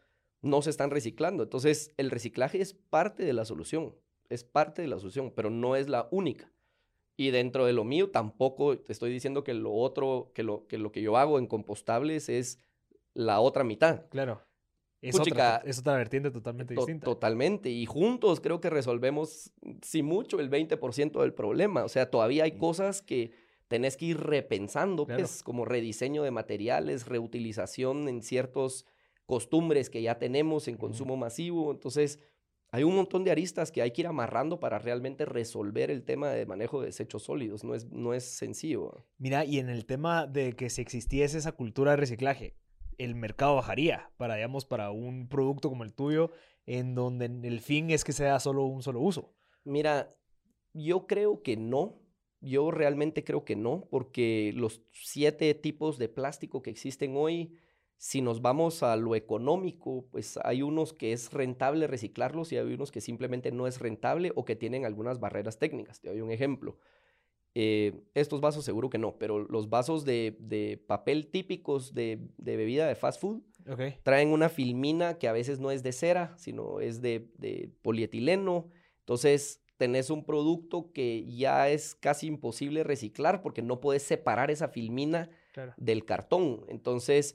no se están reciclando. Entonces el reciclaje es parte de la solución, es parte de la solución, pero no es la única. Y dentro de lo mío tampoco te estoy diciendo que lo otro, que lo que, lo que yo hago en compostables es la otra mitad. Claro. Es, otra, es otra vertiente totalmente distinta. Totalmente. Y juntos creo que resolvemos, si mucho, el 20% del problema. O sea, todavía hay cosas que tenés que ir repensando, pues, como rediseño de materiales, reutilización en ciertos costumbres que ya tenemos en consumo masivo. Entonces, hay un montón de aristas que hay que ir amarrando para realmente resolver el tema de manejo de desechos sólidos. No es, no es sencillo. Mira, y en el tema de que si existiese esa cultura de reciclaje, el mercado bajaría para, digamos, para un producto como el tuyo, en donde el fin es que sea solo un solo uso. Mira, yo creo que no. Yo realmente creo que no, porque los siete tipos de plástico que existen hoy si nos vamos a lo económico, pues hay unos que es rentable reciclarlos y hay unos que simplemente no es rentable o que tienen algunas barreras técnicas. Te doy un ejemplo. Eh, estos vasos seguro que no, pero los vasos de, papel típicos de, bebida de fast food traen una filmina que a veces no es de cera, sino es de, polietileno. Entonces tenés un producto que ya es casi imposible reciclar porque no puedes separar esa filmina del cartón. Entonces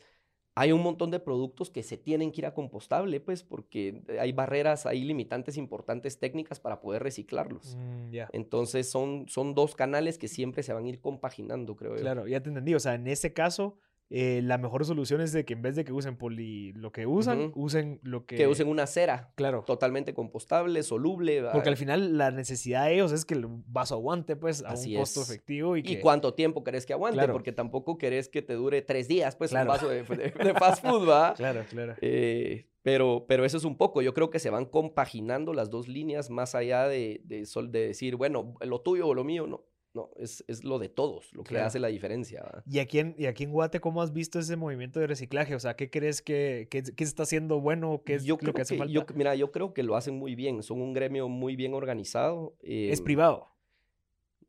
hay un montón de productos que se tienen que ir a compostable, pues, porque hay barreras, hay limitantes importantes técnicas para poder reciclarlos. Mm, Entonces, son, son dos canales que siempre se van a ir compaginando, creo yo. Claro, ya te entendí. O sea, en ese caso, eh, la mejor solución es de que en vez de que usen poli, lo que usan, usen lo que... Que usen una cera. Claro. Totalmente compostable, soluble. Porque al final la necesidad de ellos es que el vaso aguante, pues, a un costo efectivo. ¿Y, cuánto tiempo querés que aguante? Porque tampoco querés que te dure tres días, pues, un vaso de, fast food, ¿va? claro, claro. Eh, pero, pero eso es un poco. Yo creo que se van compaginando las dos líneas más allá de, de, de decir, bueno, lo tuyo o lo mío, no no, es, lo de todos, lo que hace la diferencia. ¿Y aquí, en, ¿Y aquí en Guate cómo has visto ese movimiento de reciclaje? O sea, ¿qué crees que, que, se está haciendo bueno? ¿Qué es yo lo que hace falta? Yo, mira, yo creo que lo hacen muy bien. Son un gremio muy bien organizado. ¿Es em, privado?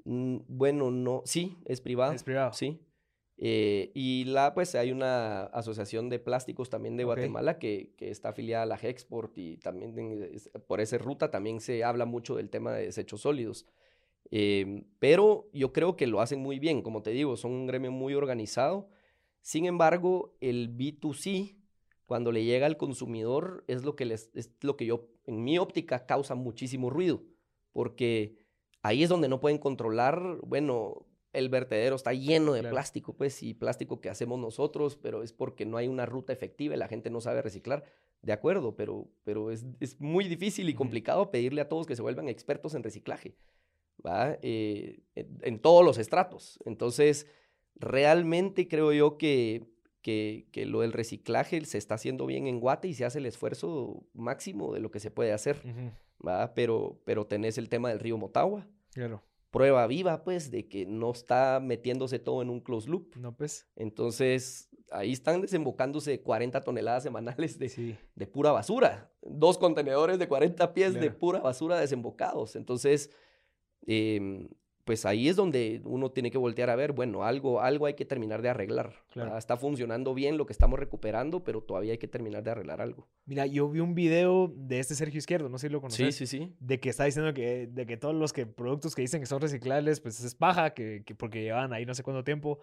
Mm, bueno, no. Sí, es privado. Es privado. Sí. Eh, y la, pues hay una asociación de plásticos también de Guatemala que, que, está afiliada a la Hexport y también por esa ruta también se habla mucho del tema de desechos sólidos. Em, pero yo creo que lo hacen muy bien, como te digo, son un gremio muy organizado. Sin embargo, el B2C cuando le llega al consumidor es lo que les, es lo que yo, en mi óptica, causa muchísimo ruido, porque ahí es donde no pueden controlar, bueno, el vertedero está lleno de plástico, pues, y plástico que hacemos nosotros, pero es porque no hay una ruta efectiva y la gente no sabe reciclar. De acuerdo, pero, pero es, es muy difícil y complicado pedirle a todos que se vuelvan expertos en reciclaje. Eh, en, todos los estratos. Entonces, realmente creo yo que, que, que, lo del reciclaje se está haciendo bien en Guate y se hace el esfuerzo máximo de lo que se puede hacer, ¿va? Pero, pero tenés el tema del río Motagua. Claro prueba viva, pues, de que no está metiéndose todo en un close loop. No, pues. Entonces, ahí están desembocándose 40 toneladas semanales de, de pura basura. Dos contenedores de 40 pies de pura basura desembocados. Entonces, eh, pues ahí es donde uno tiene que voltear a ver, bueno, algo, algo hay que terminar de arreglar. Está funcionando bien lo que estamos recuperando, pero todavía hay que terminar de arreglar algo. Mira, yo vi un video de este Sergio Izquierdo, no sé si lo conoces. Sí, sí, sí. De que está diciendo que, de que todos los que, productos que dicen que son reciclables, pues es paja, que, que porque llevan ahí no sé cuánto tiempo.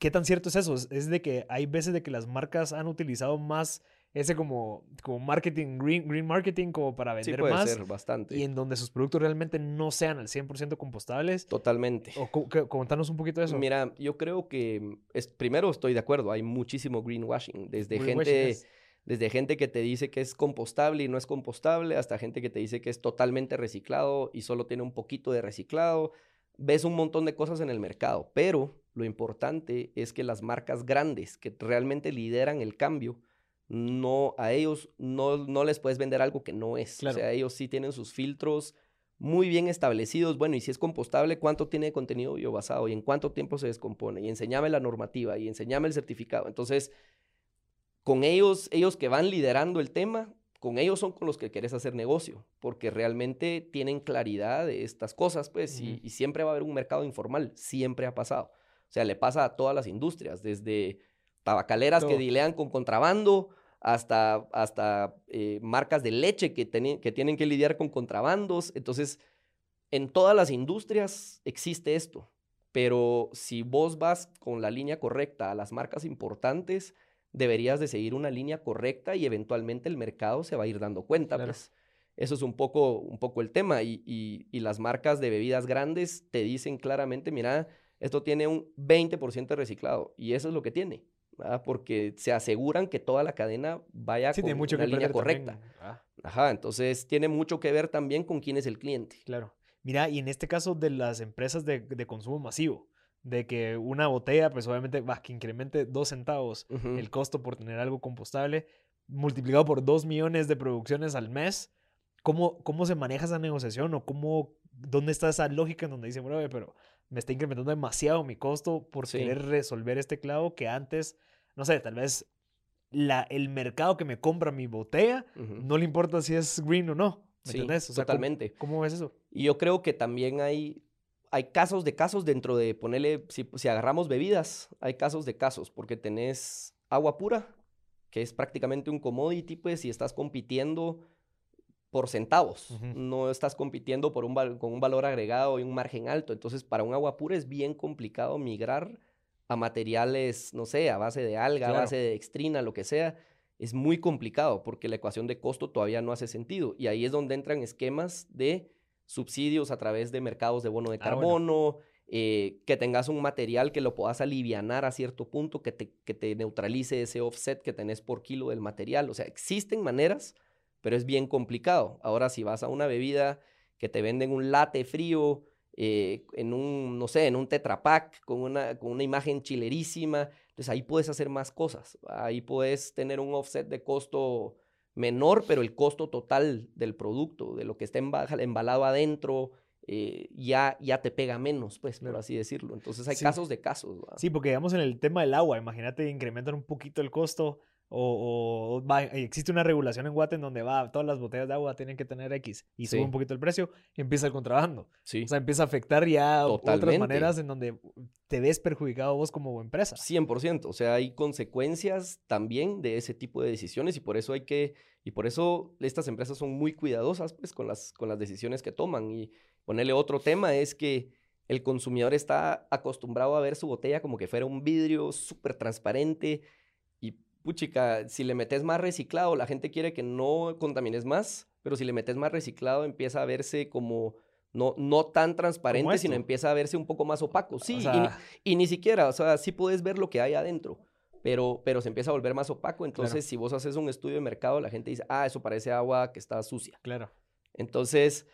¿Qué tan cierto es eso? Es de que hay veces de que las marcas han utilizado más ese como, como marketing, green, green marketing, como para vender sí, puede más. Ser bastante. Y en donde sus productos realmente no sean al 100% compostables. Totalmente. O, contanos un poquito de eso. Mira, yo creo que, es, primero estoy de acuerdo, hay muchísimo greenwashing, desde gente... Desde gente que te dice que es compostable y no es compostable, hasta gente que te dice que es totalmente reciclado y solo tiene un poquito de reciclado. Ves un montón de cosas en el mercado, pero lo importante es que las marcas grandes que realmente lideran el cambio, no, a ellos no, no les puedes vender algo que no es. O sea, ellos sí tienen sus filtros muy bien establecidos. Bueno, y si es compostable, ¿cuánto tiene de contenido biobasado? ¿Y en cuánto tiempo se descompone? Y enseñame la normativa y enseñame el certificado. Entonces, con ellos, ellos que van liderando el tema, con ellos son con los que quieres hacer negocio, porque realmente tienen claridad de estas cosas, pues, y, y siempre va a haber un mercado informal, siempre ha pasado. O sea, le pasa a todas las industrias, desde tabacaleras que dilean con contrabando, hasta, hasta eh, marcas de leche que, que tienen que lidiar con contrabandos. Entonces, en todas las industrias existe esto. Pero si vos vas con la línea correcta a las marcas importantes, deberías de seguir una línea correcta y eventualmente el mercado se va a ir dando cuenta. Pues. Eso es un poco, un poco el tema. Y, y, las marcas de bebidas grandes te dicen claramente, mira, esto tiene un 20% de reciclado. Y eso es lo que tiene porque se aseguran que toda la cadena vaya con mucho una línea correcta. Ah. Ajá, entonces tiene mucho que ver también con quién es el cliente. Claro. Mira, y en este caso de las empresas de, de consumo masivo, de que una botella, pues obviamente, va, que incremente dos centavos el costo por tener algo compostable, multiplicado por dos millones de producciones al mes, ¿cómo, cómo se maneja esa negociación o cómo, dónde está esa lógica en donde dicen, bueno, pero me está incrementando demasiado mi costo por querer resolver este clavo que antes, no sé, tal vez la, el mercado que me compra mi botella no le importa si es green o no. ¿Me entiendes? totalmente. ¿cómo, ves eso? Y yo creo que también hay, hay casos de casos dentro de ponerle, si, si agarramos bebidas, hay casos de casos, porque tenés agua pura, que es prácticamente un commodity, pues, y estás compitiendo por centavos. No estás compitiendo por un con un valor agregado y un margen alto. Entonces, para un agua pura es bien complicado migrar a materiales, no sé, a base de alga, a base de extrina, lo que sea. Es muy complicado porque la ecuación de costo todavía no hace sentido. Y ahí es donde entran esquemas de subsidios a través de mercados de bono de ah, carbono, eh, que tengas un material que lo puedas alivianar a cierto punto, que te, que te neutralice ese offset que tenés por kilo del material. O sea, existen maneras pero es bien complicado. Ahora, si vas a una bebida que te venden un latte frío, eh, en un, no sé, en un tetrapack con una, con una imagen chilerísima, entonces ahí puedes hacer más cosas. Ahí puedes tener un offset de costo menor, pero el costo total del producto, de lo que está embalado adentro, eh, ya, ya te pega menos, pues, por así decirlo. Entonces hay casos de casos. Sí, porque digamos en el tema del agua, imagínate incrementar un poquito el costo o, existe una regulación en Guate en donde va, todas las botellas de agua tienen que tener X y sube un poquito el precio empieza el contrabando. Sí. O sea, empieza a afectar ya otras maneras en donde te ves perjudicado vos como empresa. 100%, o sea, hay consecuencias también de ese tipo de decisiones y por eso hay que, y por eso estas empresas son muy cuidadosas pues con las, con las decisiones que toman. Y ponerle otro tema es que el consumidor está acostumbrado a ver su botella como que fuera un vidrio súper transparente puchica, si le metes más reciclado, la gente quiere que no contamines más, pero si le metes más reciclado empieza a verse como no, no tan transparente, sino empieza a verse un poco más opaco. Sí, y, ni siquiera, o sea, sí puedes ver lo que hay adentro, pero, pero se empieza a volver más opaco. Entonces, si vos haces un estudio de mercado, la gente dice, ah, eso parece agua que está sucia. Claro. Entonces,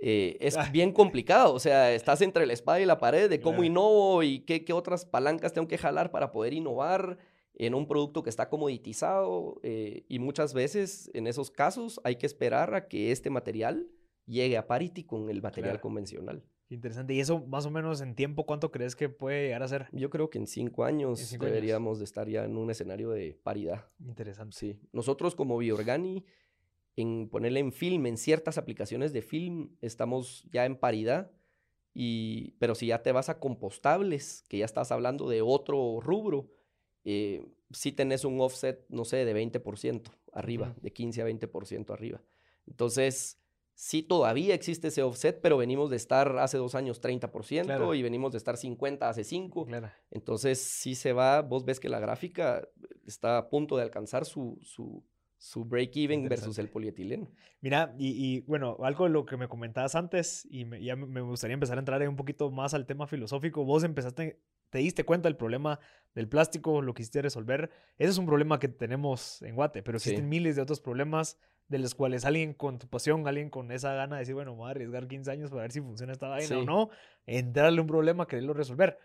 eh, es ah. bien complicado. O sea, estás entre la espada y la pared de cómo innovo y qué, qué, otras palancas tengo que jalar para poder innovar en un producto que está comoditizado. Eh, y muchas veces, en esos casos, hay que esperar a que este material llegue a parity con el material convencional. Interesante. ¿Y eso más o menos en tiempo cuánto crees que puede llegar a ser? Yo creo que en cinco años deberíamos de estar ya en un escenario de paridad. Interesante. Sí. Nosotros como Biorgani, en ponerle en film, en ciertas aplicaciones de film, estamos ya en paridad. Y, pero si ya te vas a compostables, que ya estás hablando de otro rubro, eh, si tenés un offset, no sé, de 20% arriba, de 15 a 20% arriba. Entonces, sí todavía existe ese offset, pero venimos de estar hace dos años 30% y venimos de estar 50 hace 5. Entonces, sí se va, vos ves que la gráfica está a punto de alcanzar su, su, su break-even versus el polietileno. Mira, y, bueno, algo de lo que me comentabas antes, y ya me gustaría empezar a entrar un poquito más al tema filosófico, vos empezaste, te diste cuenta del problema del plástico, lo quisiste resolver. Ese es un problema que tenemos en Guate, pero existen miles de otros problemas de los cuales alguien con tu pasión, alguien con esa gana de decir, bueno, voy a arriesgar 15 años para ver si funciona esta vaina o no, entrarle un problema, quererlo resolver.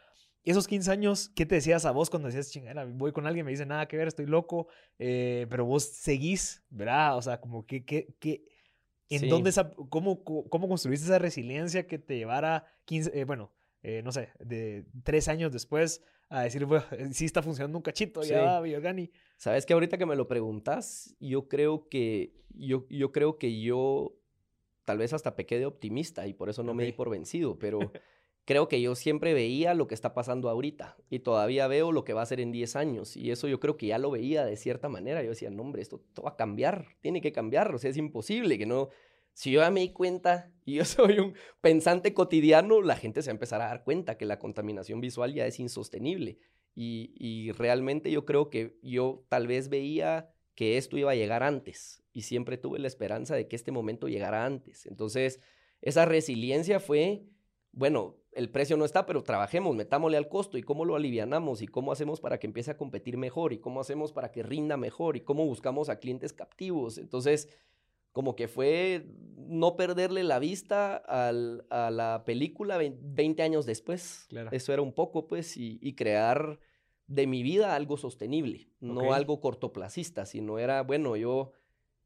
Esos 15 años, ¿qué te decías a vos cuando decías, chingada, voy con alguien, me dice, nada que ver, estoy loco, eh, pero vos seguís, ¿verdad? O sea, como que, que, que ¿en dónde, esa, cómo, cómo construiste esa resiliencia que te llevara 15, eh, bueno, eh, no sé, de tres años después a decir, bueno, sí está funcionando un cachito, ya va, Biorgani. Sabes que ahorita que me lo preguntas, yo creo que yo, yo creo que yo tal vez hasta pequé de optimista y por eso no me di por vencido, pero creo que yo siempre veía lo que está pasando ahorita y todavía veo lo que va a ser en 10 años y eso yo creo que ya lo veía de cierta manera. Yo decía, no hombre, esto, esto va a cambiar, tiene que cambiar, o sea, es imposible que no... Si yo ya me di cuenta y yo soy un pensante cotidiano, la gente se va a empezar a dar cuenta que la contaminación visual ya es insostenible. Y, realmente yo creo que yo tal vez veía que esto iba a llegar antes y siempre tuve la esperanza de que este momento llegara antes. Entonces, esa resiliencia fue, bueno, el precio no está, pero trabajemos, metámosle al costo y cómo lo alivianamos y cómo hacemos para que empiece a competir mejor y cómo hacemos para que rinda mejor y cómo buscamos a clientes captivos. Entonces, como que fue no perderle la vista al, a la película 20 años después. Eso era un poco, pues, y, crear de mi vida algo sostenible, no algo cortoplacista, sino era, bueno, yo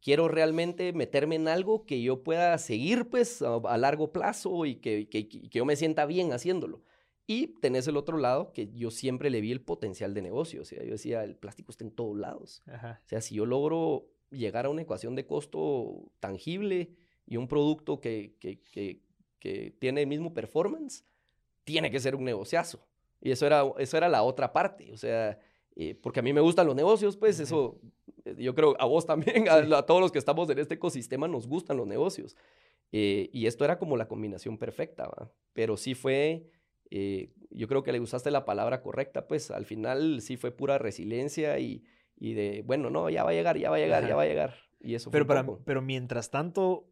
quiero realmente meterme en algo que yo pueda seguir pues a, largo plazo y que, que, yo me sienta bien haciéndolo. Y tenés el otro lado que yo siempre le vi el potencial de negocio. O sea, yo decía, el plástico está en todos lados. O sea, si yo logro llegar a una ecuación de costo tangible y un producto que, que, que tiene el mismo performance, tiene que ser un negociazo. Y eso era, eso era la otra parte. O sea, eh, porque a mí me gustan los negocios, pues eso, eh, yo creo a vos también, a, todos los que estamos en este ecosistema nos gustan los negocios. Eh, y esto era como la combinación perfecta, ¿va? pero sí fue, yo creo que le usaste la palabra correcta, pues al final sí fue pura resiliencia y, y de, bueno, no, ya va a llegar, ya va a llegar, ya va a llegar. Y eso pero, para, pero mientras tanto,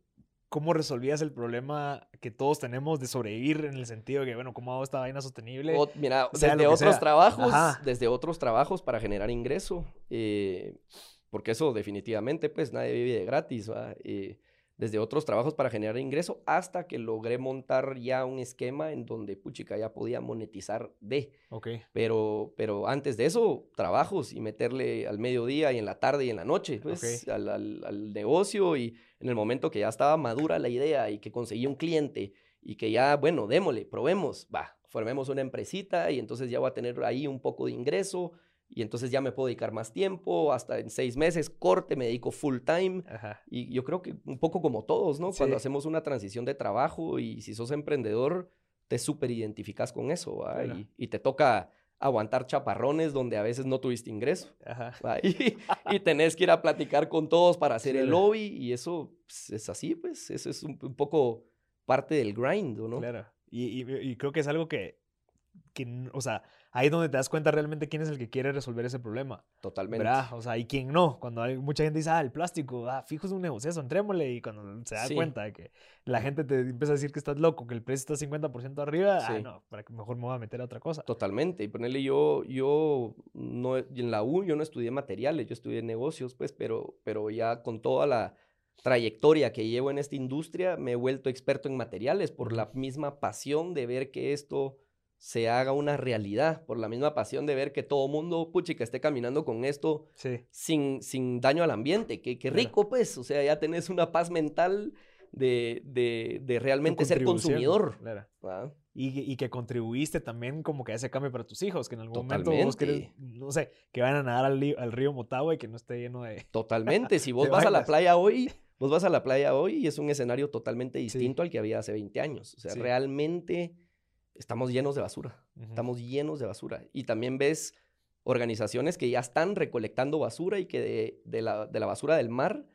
¿cómo resolvías el problema que todos tenemos de sobrevivir en el sentido de que, bueno, ¿cómo hago esta vaina sostenible? mira, desde otros trabajos, desde otros trabajos para generar ingreso, eh, porque eso definitivamente, pues nadie vive de gratis, eh, desde otros trabajos para generar ingreso hasta que logré montar ya un esquema en donde puchica ya podía monetizar de. Ok. Pero, pero antes de eso, trabajos y meterle al mediodía y en la tarde y en la noche, pues, al, al, negocio y en el momento que ya estaba madura la idea y que conseguí un cliente y que ya, bueno, démosle, probemos, va, formemos una empresita y entonces ya voy a tener ahí un poco de ingreso y entonces ya me puedo dedicar más tiempo, hasta en seis meses, corte, me dedico full time. Y yo creo que un poco como todos, ¿no? Cuando hacemos una transición de trabajo y si sos emprendedor, te súper identificas con eso, y, y, te toca aguantar chaparrones donde a veces no tuviste ingreso. Y, y, tenés que ir a platicar con todos para hacer el lobby y eso pues, es así, pues, eso es un, un poco parte del grind, ¿no? Claro. Y, y, creo que es algo que, que, o sea, ahí es donde te das cuenta realmente quién es el que quiere resolver ese problema. Totalmente. ¿Verdad? O sea, y quién no. Cuando hay mucha gente dice, ah, el plástico, ah, fijo es un negocio, entrémosle. Y cuando se da Sí. cuenta de que la gente te empieza a decir que estás loco, que el precio está 50% arriba, ah, no, para que mejor me voy a meter a otra cosa. Totalmente. Y ponerle yo, yo no, en la U yo no estudié materiales, yo estudié negocios, pues, pero, pero ya con toda la trayectoria que llevo en esta industria, me he vuelto experto en materiales por la misma pasión de ver que esto se haga una realidad, por la misma pasión de ver que todo mundo, puchica, esté caminando con esto Sí. sin, sin daño al ambiente. Claro. rico, pues. O sea, ya tenés una paz mental de, de, de realmente ser consumidor. claro. Y, y que contribuiste también como que a ese cambio para tus hijos, que en algún momento vos querés, no sé, que vayan a nadar al, río Motagua y que no esté lleno de... Totalmente. Si vos vas a la playa hoy, vos vas a la playa hoy y es un escenario totalmente distinto al que había hace 20 años. O sea, Sí. realmente estamos llenos de basura. Estamos llenos de basura. Y también ves organizaciones que ya están recolectando basura y que de, de la, de la basura del mar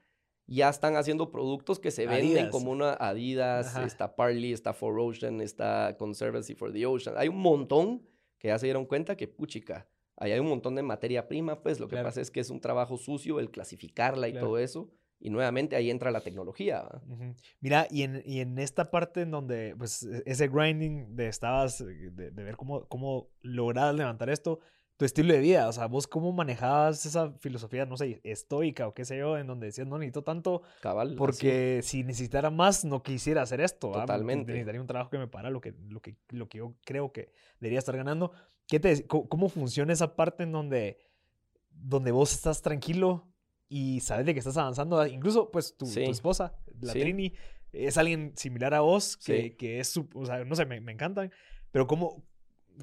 ya están haciendo productos que se venden Adidas. como una Adidas, Ajá. está Parley, está For Ocean, está Conservancy for the Ocean. Hay un montón que ya se dieron cuenta que, puchica, ahí hay un montón de materia prima, pues lo que pasa es que es un trabajo sucio el clasificarla y Claro. todo eso. Y nuevamente ahí entra la tecnología. ¿va? Ujú. Mira, y en, y en esta parte en donde, pues, e- ese grinding de estabas, eh, de, de ver cómo, cómo lograbas levantar esto, tu estilo de vida, o sea, vos cómo manejabas esa filosofía, no sé, estoica o qué sé yo, en donde decías, no necesito tanto, Cabal. porque si necesitara más, no quisiera hacer esto. Totalmente. Necesitaría un trabajo que me para lo que, lo que, lo que yo creo que debería estar ganando. ¿Qué te, cómo, cómo funciona esa parte en donde, donde vos estás tranquilo y sabes de que estás avanzando? Ah, Incluso, pues, tu, tu Sí. esposa, la Sí. Trini, es alguien similar a vos, que, Sí. que es, su, o sea, no sé, me, me encantan, pero ¿cómo,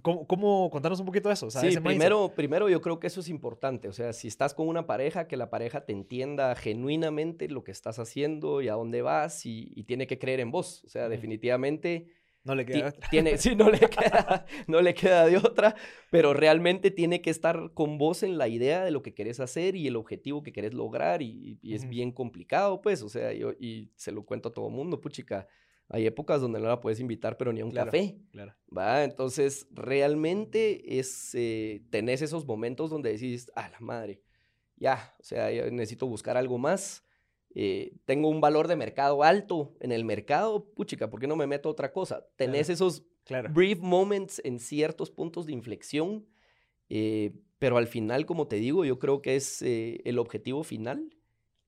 cómo, cómo contarnos un poquito de eso? O sea, sí, mindset. primero, primero yo creo que eso es importante. O sea, si estás con una pareja, que la pareja te entienda genuinamente lo que estás haciendo y a dónde vas y, y tiene que creer en vos. O sea, Ujú. definitivamente No le queda otra. tiene, sí, no le, queda, no le queda de otra, pero realmente tiene que estar con vos en la idea de lo que querés hacer y el objetivo que querés lograr y, y es bien complicado, pues, o sea, yo y se lo cuento a todo mundo, puchica, hay épocas donde no la puedes invitar, pero ni a un Claro. café. Claro. ¿va? Entonces, realmente es, eh, tenés esos momentos donde decís, a la madre, ya, o sea, yo necesito buscar algo más. Eh, tengo un valor de mercado alto en el mercado, puchica, ¿por qué no me meto a otra cosa? Tenés esos Claro. brief moments en ciertos puntos de inflexión, eh, pero al final, como te digo, yo creo que es eh, el objetivo final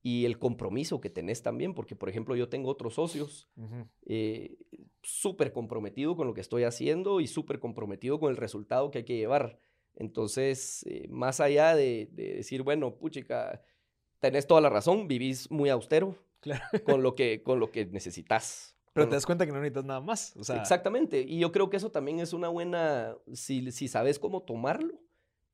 y el compromiso que tenés también, porque, por ejemplo, yo tengo otros socios Ujú. eh, súper comprometido con lo que estoy haciendo y súper comprometido con el resultado que hay que llevar. Entonces, eh, más allá de, de decir, bueno, puchica, tenés toda la razón, vivís muy austero Claro. con lo que, con lo que necesitas. Pero te das cuenta que no necesitas nada más. O sea, Exactamente. Y yo creo que eso también es una buena, si, si sabes cómo tomarlo,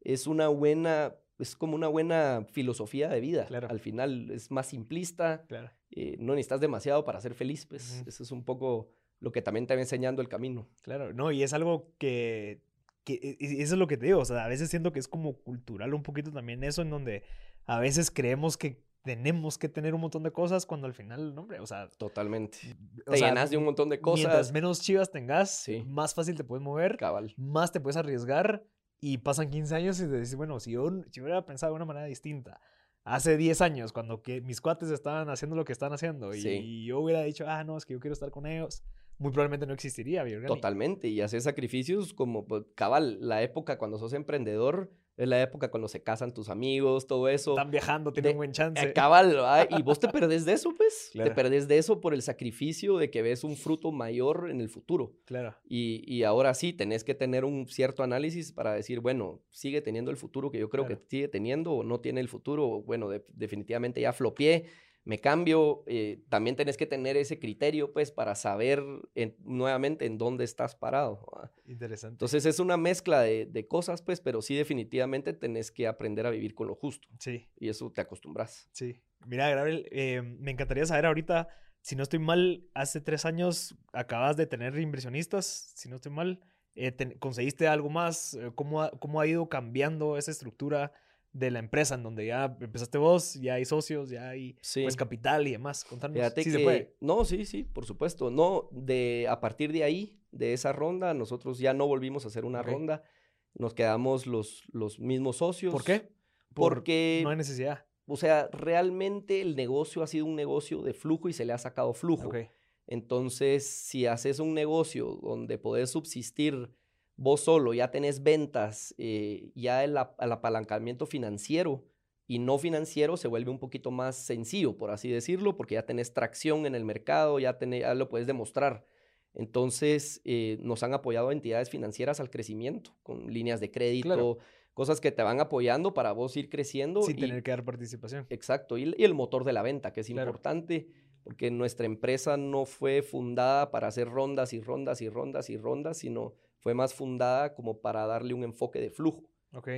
es una buena, es como una buena filosofía de vida. Claro. Al final es más simplista, Claro. eh, no necesitas demasiado para ser feliz, pues eso es un poco lo que también te va enseñando el camino. Claro, no, y es algo que, que eso es lo que te digo, o sea, a veces siento que es como cultural un poquito también eso, en donde a veces creemos que tenemos que tener un montón de cosas cuando al final, no, hombre, o sea, Totalmente. o Te sea, llenas de un montón de Mientras cosas. menos chivas tengas, Sí. más fácil te puedes mover, Cabal. más te puedes arriesgar y pasan 15 años y te dices, bueno, si yo, si yo hubiera pensado de una manera distinta hace 10 años, cuando que mis cuates estaban haciendo lo que están haciendo y, Sí. yo hubiera dicho, ah, no, es que yo quiero estar con ellos, muy probablemente no existiría Bioorganic. Totalmente. Y hacer sacrificios como, pues, cabal, la época cuando sos emprendedor, es la época cuando se casan tus amigos, todo eso. Están viajando, tienen de- buen chance. Eh, cabal, ¿va? y vos te perdés de eso, pues. Claro. Te perdés de eso por el sacrificio de que ves un fruto mayor en el futuro. Claro. Y, y ahora sí, tenés que tener un cierto análisis para decir, bueno, sigue teniendo el futuro que yo creo Claro. que sigue teniendo o no tiene el futuro. Bueno, de- definitivamente ya flopié, me cambio. eh, también tenés que tener ese criterio, pues, para saber en- nuevamente en dónde estás parado. Interesante. Entonces es una mezcla de, de cosas, pues, pero sí definitivamente tenés que aprender a vivir con lo justo. sí, Y eso te acostumbras. sí. Mira, Gabriel, eh, me encantaría saber ahorita, si no estoy mal, hace tres años acabas de tener inversionistas, si no estoy mal, eh, ten- conseguiste algo más, ¿cómo ha, cómo ha ido cambiando esa estructura de la empresa en donde ya empezaste vos, ya hay socios, ya hay Sí. pues capital y demás? Fíjate sí que, se puede. No, sí, sí, por supuesto. No, de, a partir de ahí, de esa ronda, nosotros ya no volvimos a hacer una ronda. nos quedamos los, los mismos socios. ¿Por qué? Porque, no hay necesidad. o sea, realmente el negocio ha sido un negocio de flujo y se le ha sacado flujo. Entonces, si haces un negocio donde podés subsistir vos solo, ya tenés ventas, eh, ya el, el apalancamiento financiero y no financiero se vuelve un poquito más sencillo, por así decirlo, porque ya tenés tracción en el mercado, ya, tenés- ya lo puedes demostrar. Entonces, eh, nos han apoyado entidades financieras al crecimiento, con líneas de crédito, cosas que te van apoyando para vos ir creciendo. Sin y- tener que dar participación. Exacto, y, el- y el motor de la venta, que es Claro. importante, porque nuestra empresa no fue fundada para hacer rondas y rondas y rondas y rondas, sino fue más fundada como para darle un enfoque de flujo.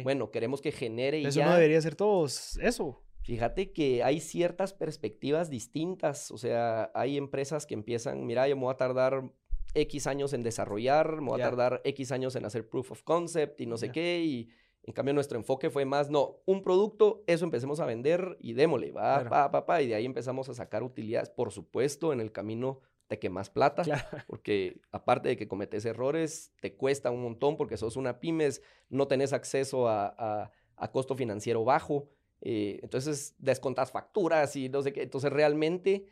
Bueno, queremos que genere y Eso ya. no debería ser todos eso. Fíjate que hay ciertas perspectivas distintas, o sea, hay empresas que empiezan, mira, yo me voy a tardar X años en desarrollar, me voy a tardar X años en hacer proof of concept y no sé qué, y en cambio nuestro enfoque fue más, no, un producto, eso empecemos a vender y démosle, va, Claro. pa, pa, pa, y de ahí empezamos a sacar utilidades. Por supuesto, en el camino te quemas plata, Claro. porque aparte de que cometes errores, te cuesta un montón porque sos una pymes, no tenés acceso a, a- a costo financiero bajo, eh, entonces descontas facturas y no sé qué. Entonces realmente,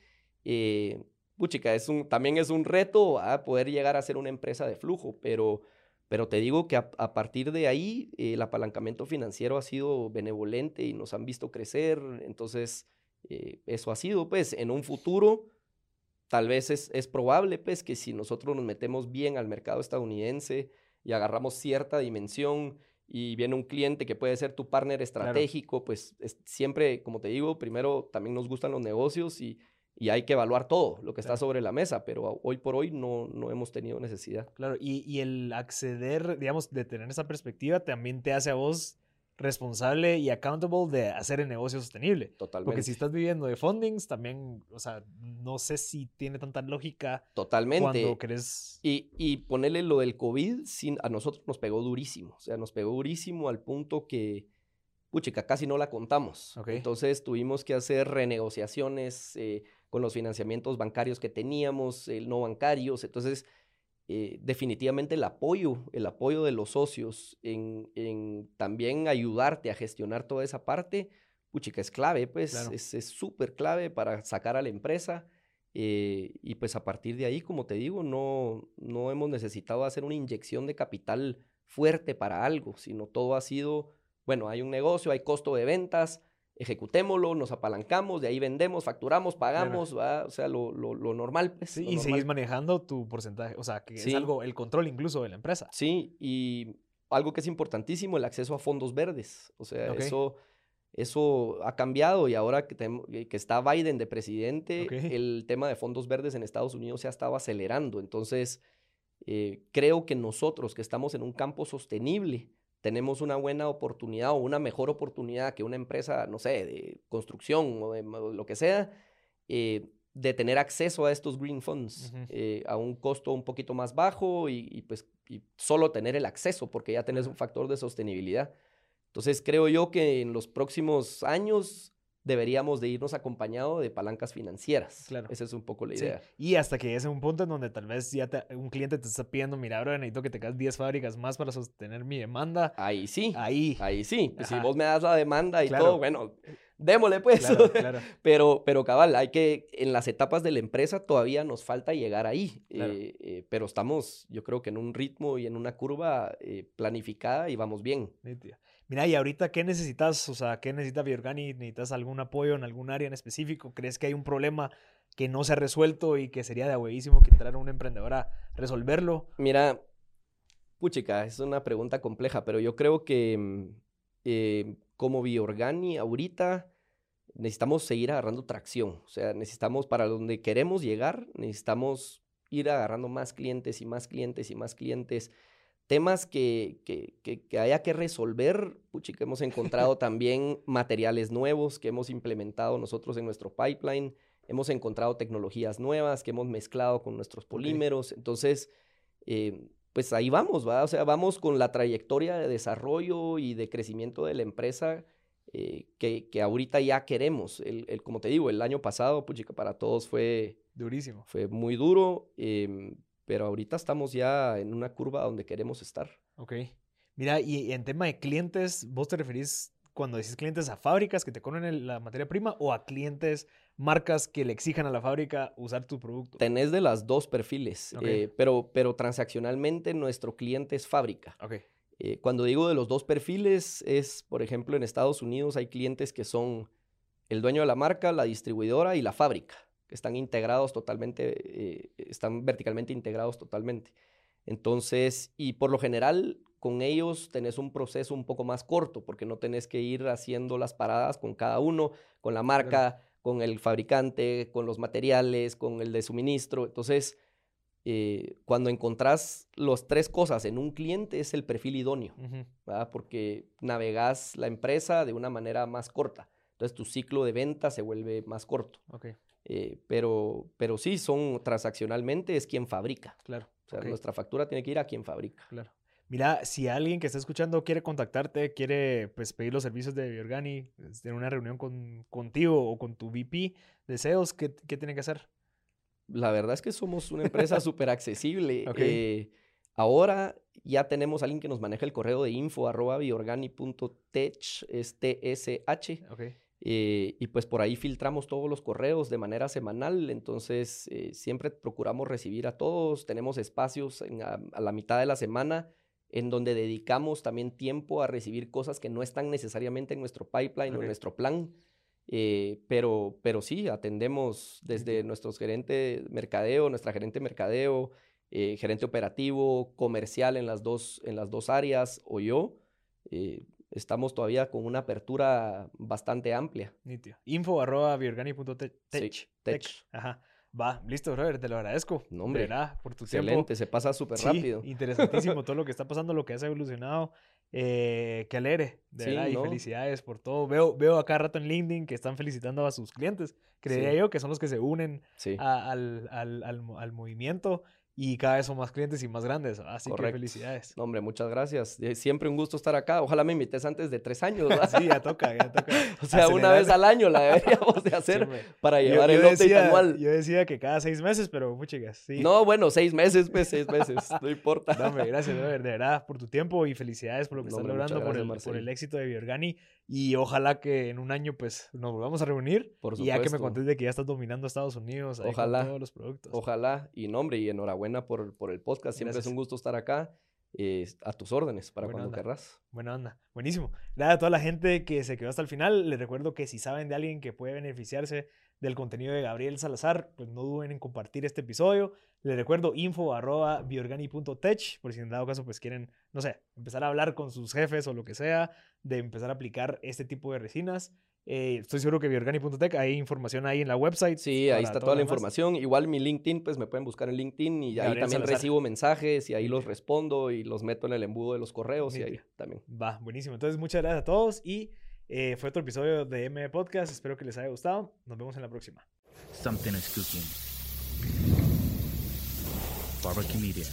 eh, puchica, es un, también es un reto a poder llegar a ser una empresa de flujo, pero, pero te digo que a, a partir de ahí eh, el apalancamiento financiero ha sido benevolente y nos han visto crecer, entonces eh, eso ha sido, pues, en un futuro tal vez es, es probable, pues, que si nosotros nos metemos bien al mercado estadounidense y agarramos cierta dimensión y viene un cliente que puede ser tu partner estratégico, pues es- siempre, como te digo, primero también nos gustan los negocios y, y hay que evaluar todo lo que está Claro. sobre la mesa, pero hoy por hoy no, no hemos tenido necesidad. Claro, y, y el acceder, digamos, de tener esa perspectiva también te hace a vos responsable y accountable de hacer el negocio sostenible. Totalmente. Porque si estás viviendo de fundings, también, o sea, no sé si tiene tanta lógica Totalmente. cuando querés... Y, y ponerle lo del COVID, sin, a nosotros nos pegó durísimo. O sea, nos pegó durísimo al punto que, puchica, casi no la contamos. Ok. Entonces tuvimos que hacer renegociaciones eh, con los financiamientos bancarios que teníamos, el no bancarios. Entonces, eh, definitivamente el apoyo, el apoyo de los socios en, en también ayudarte a gestionar toda esa parte, puchica, es clave, pues, Claro. es es súper clave para sacar a la empresa. eh, y pues a partir de ahí, como te digo, no, no hemos necesitado hacer una inyección de capital fuerte para algo, sino todo ha sido, bueno, hay un negocio, hay costo de ventas, ejecutémoslo, nos apalancamos, de ahí vendemos, facturamos, pagamos, ¿va? o sea, lo, lo- lo normal. Pues, Sí, lo y normal. seguís manejando tu porcentaje, o sea, que Sí. es algo, el control incluso de la empresa. Sí, y algo que es importantísimo, el acceso a fondos verdes. O sea, eso, eso ha cambiado y ahora que, eh, que está Biden de presidente, el tema de fondos verdes en Estados Unidos se ha estado acelerando. Entonces, eh, creo que nosotros que estamos en un campo sostenible, tenemos una buena oportunidad o una mejor oportunidad que una empresa, no sé, de construcción o de mo- lo que sea, eh, de tener acceso a estos green funds Ujú. eh, a un costo un poquito más bajo y, y, pues y solo tener el acceso porque ya tenés un factor de sostenibilidad. Entonces creo yo que en los próximos años deberíamos de irnos acompañado de palancas financieras. Claro. Esa es un poco la Sí, idea. Y hasta que llegues a un punto en donde tal vez ya te- un cliente te está pidiendo, mira, bro, necesito que te hagas 10 fábricas más para sostener mi demanda. Ahí sí, Ahí. ahí sí. Pues si vos me das la demanda y Claro. todo, bueno, démosle pues. Claro, claro. Pero, pero cabal, hay que, en las etapas de la empresa todavía nos falta llegar ahí. Claro. eh, eh, pero estamos, yo creo que en un ritmo y en una curva eh, planificada y vamos bien. Nítido. Mira, y ahorita, ¿qué necesitas? O sea, ¿qué necesita Biorgani? ¿Necesitas algún apoyo en algún área en específico? ¿Crees que hay un problema que no se ha resuelto y que sería de huevísimo que entrara un emprendedor a resolverlo? Mira, puchica, es una pregunta compleja, pero yo creo que mm, eh, como Biorgani ahorita necesitamos seguir agarrando tracción. O sea, necesitamos, para donde queremos llegar, necesitamos ir agarrando más clientes y más clientes y más clientes. Temas que, que, que- que haya que resolver, puchica, hemos encontrado también materiales nuevos que hemos implementado nosotros en nuestro pipeline. Hemos encontrado tecnologías nuevas que hemos mezclado con nuestros polímeros. Entonces, eh, pues ahí vamos, ¿va? O sea, vamos con la trayectoria de desarrollo y de crecimiento de la empresa eh, que, que ahorita ya queremos. El, el- como te digo, el año pasado, puchica, para todos fue, Durísimo. fue muy duro, em, pero ahorita estamos ya en una curva donde queremos estar. Ok. Mira, y en tema de clientes, ¿vos te referís cuando decís clientes a fábricas que te comen la materia prima o a clientes, marcas que le exijan a la fábrica usar tu producto? Tenés de las dos perfiles, eh, pero, pero transaccionalmente nuestro cliente es fábrica. Ok. Eh, cuando digo de los dos perfiles, es, por ejemplo, en Estados Unidos hay clientes que son el dueño de la marca, la distribuidora y la fábrica, están integrados totalmente, eh, están verticalmente integrados totalmente. Entonces, y por lo general, con ellos tenés un proceso un poco más corto, porque no tenés que ir haciendo las paradas con cada uno, con la marca, con el fabricante, con los materiales, con el de suministro. Entonces, eh, cuando encontrás las tres cosas en un cliente es el perfil idóneo, porque navegas la empresa de una manera más corta. Entonces tu ciclo de venta se vuelve más corto. Eh, pero, pero sí, son transaccionalmente es quien fabrica. claro. O sea, nuestra factura tiene que ir a quien fabrica. claro. Mira, si alguien que está escuchando quiere contactarte, quiere pues, pedir los servicios de Biorgani, tener una reunión con, contigo o con tu VP de sales, ¿qué, qué tiene que hacer? La verdad es que somos una empresa súper accesible. Eh, ahora ya tenemos a alguien que nos maneja el correo de info arroba biorgani.tech, es TSH. Ok, Eh, y pues por ahí filtramos todos los correos de manera semanal, entonces eh, siempre procuramos recibir a todos, tenemos espacios en a, a la mitad de la semana en donde dedicamos también tiempo a recibir cosas que no están necesariamente en nuestro pipeline o en nuestro plan, eh, pero, pero sí, atendemos desde Entiendo. nuestro gerente de mercadeo, nuestra gerente de mercadeo, gerente operativo, comercial en las dos, en las dos áreas o yo. eh, estamos todavía con una apertura bastante amplia. nítido. Info arroba biorgani.tech. Sí, tech. Ajá. Va, listo, brother, te lo agradezco. No, hombre, De verdad, por tu tiempo. Excelente, se pasa súper Sí, rápido. interesantísimo todo lo que está pasando, lo que has evolucionado. Eh, qué alegre, de Sí, verdad, y felicidades por todo. Veo, veo acá rato en LinkedIn que están felicitando a sus clientes. Creería Sí. yo que son los que se unen a- al, al, al al movimiento y cada vez son más clientes y más grandes. Así que felicidades. no, hombre, muchas gracias. Eh, Siempre un gusto estar acá. Ojalá me invites antes de tres años. ¿verdad? Sí, ya toca, ya toca. o sea, una vez al año la deberíamos de hacer para llevar yo el update decía, anual. Yo decía que cada seis meses, pero muchas sí. No, bueno, seis meses, pues, seis meses, no importa. Hombre, gracias, de verdad, por tu tiempo y felicidades por lo que No, estás hombre, logrando, por, el, por el éxito de Biorgani. Y ojalá que en un año, pues, nos volvamos a reunir. Por y ya que me supuesto. contés de que ya estás dominando Estados Unidos ahí con Ojalá. todos los productos. Ojalá, y no, hombre, y enhorabuena por, por el podcast. Siempre Gracias. es un gusto estar acá. eh, a tus órdenes para Buena cuando onda. querrás. Buena onda. Buenísimo. Nada, a toda la gente que se quedó hasta el final, les recuerdo que si saben de alguien que puede beneficiarse del contenido de Gabriel Salazar, pues no duden en compartir este episodio. Les recuerdo info arroba biorgani.tech, por si en dado caso pues quieren, no sé, empezar a hablar con sus jefes o lo que sea, de empezar a aplicar este tipo de resinas. Eh, estoy seguro que biorgani.tech hay información ahí en la website. Sí, ahí está toda la información. Igual mi LinkedIn, pues me pueden buscar en LinkedIn y ahí también Salazar. recibo mensajes y ahí los respondo y los meto en el embudo de los correos y ahí también. Va, buenísimo. Entonces, muchas gracias a todos y eh, fue otro episodio de M Podcast. Espero que les haya gustado. Nos vemos en la próxima. Something is cooking. Barbecue Media.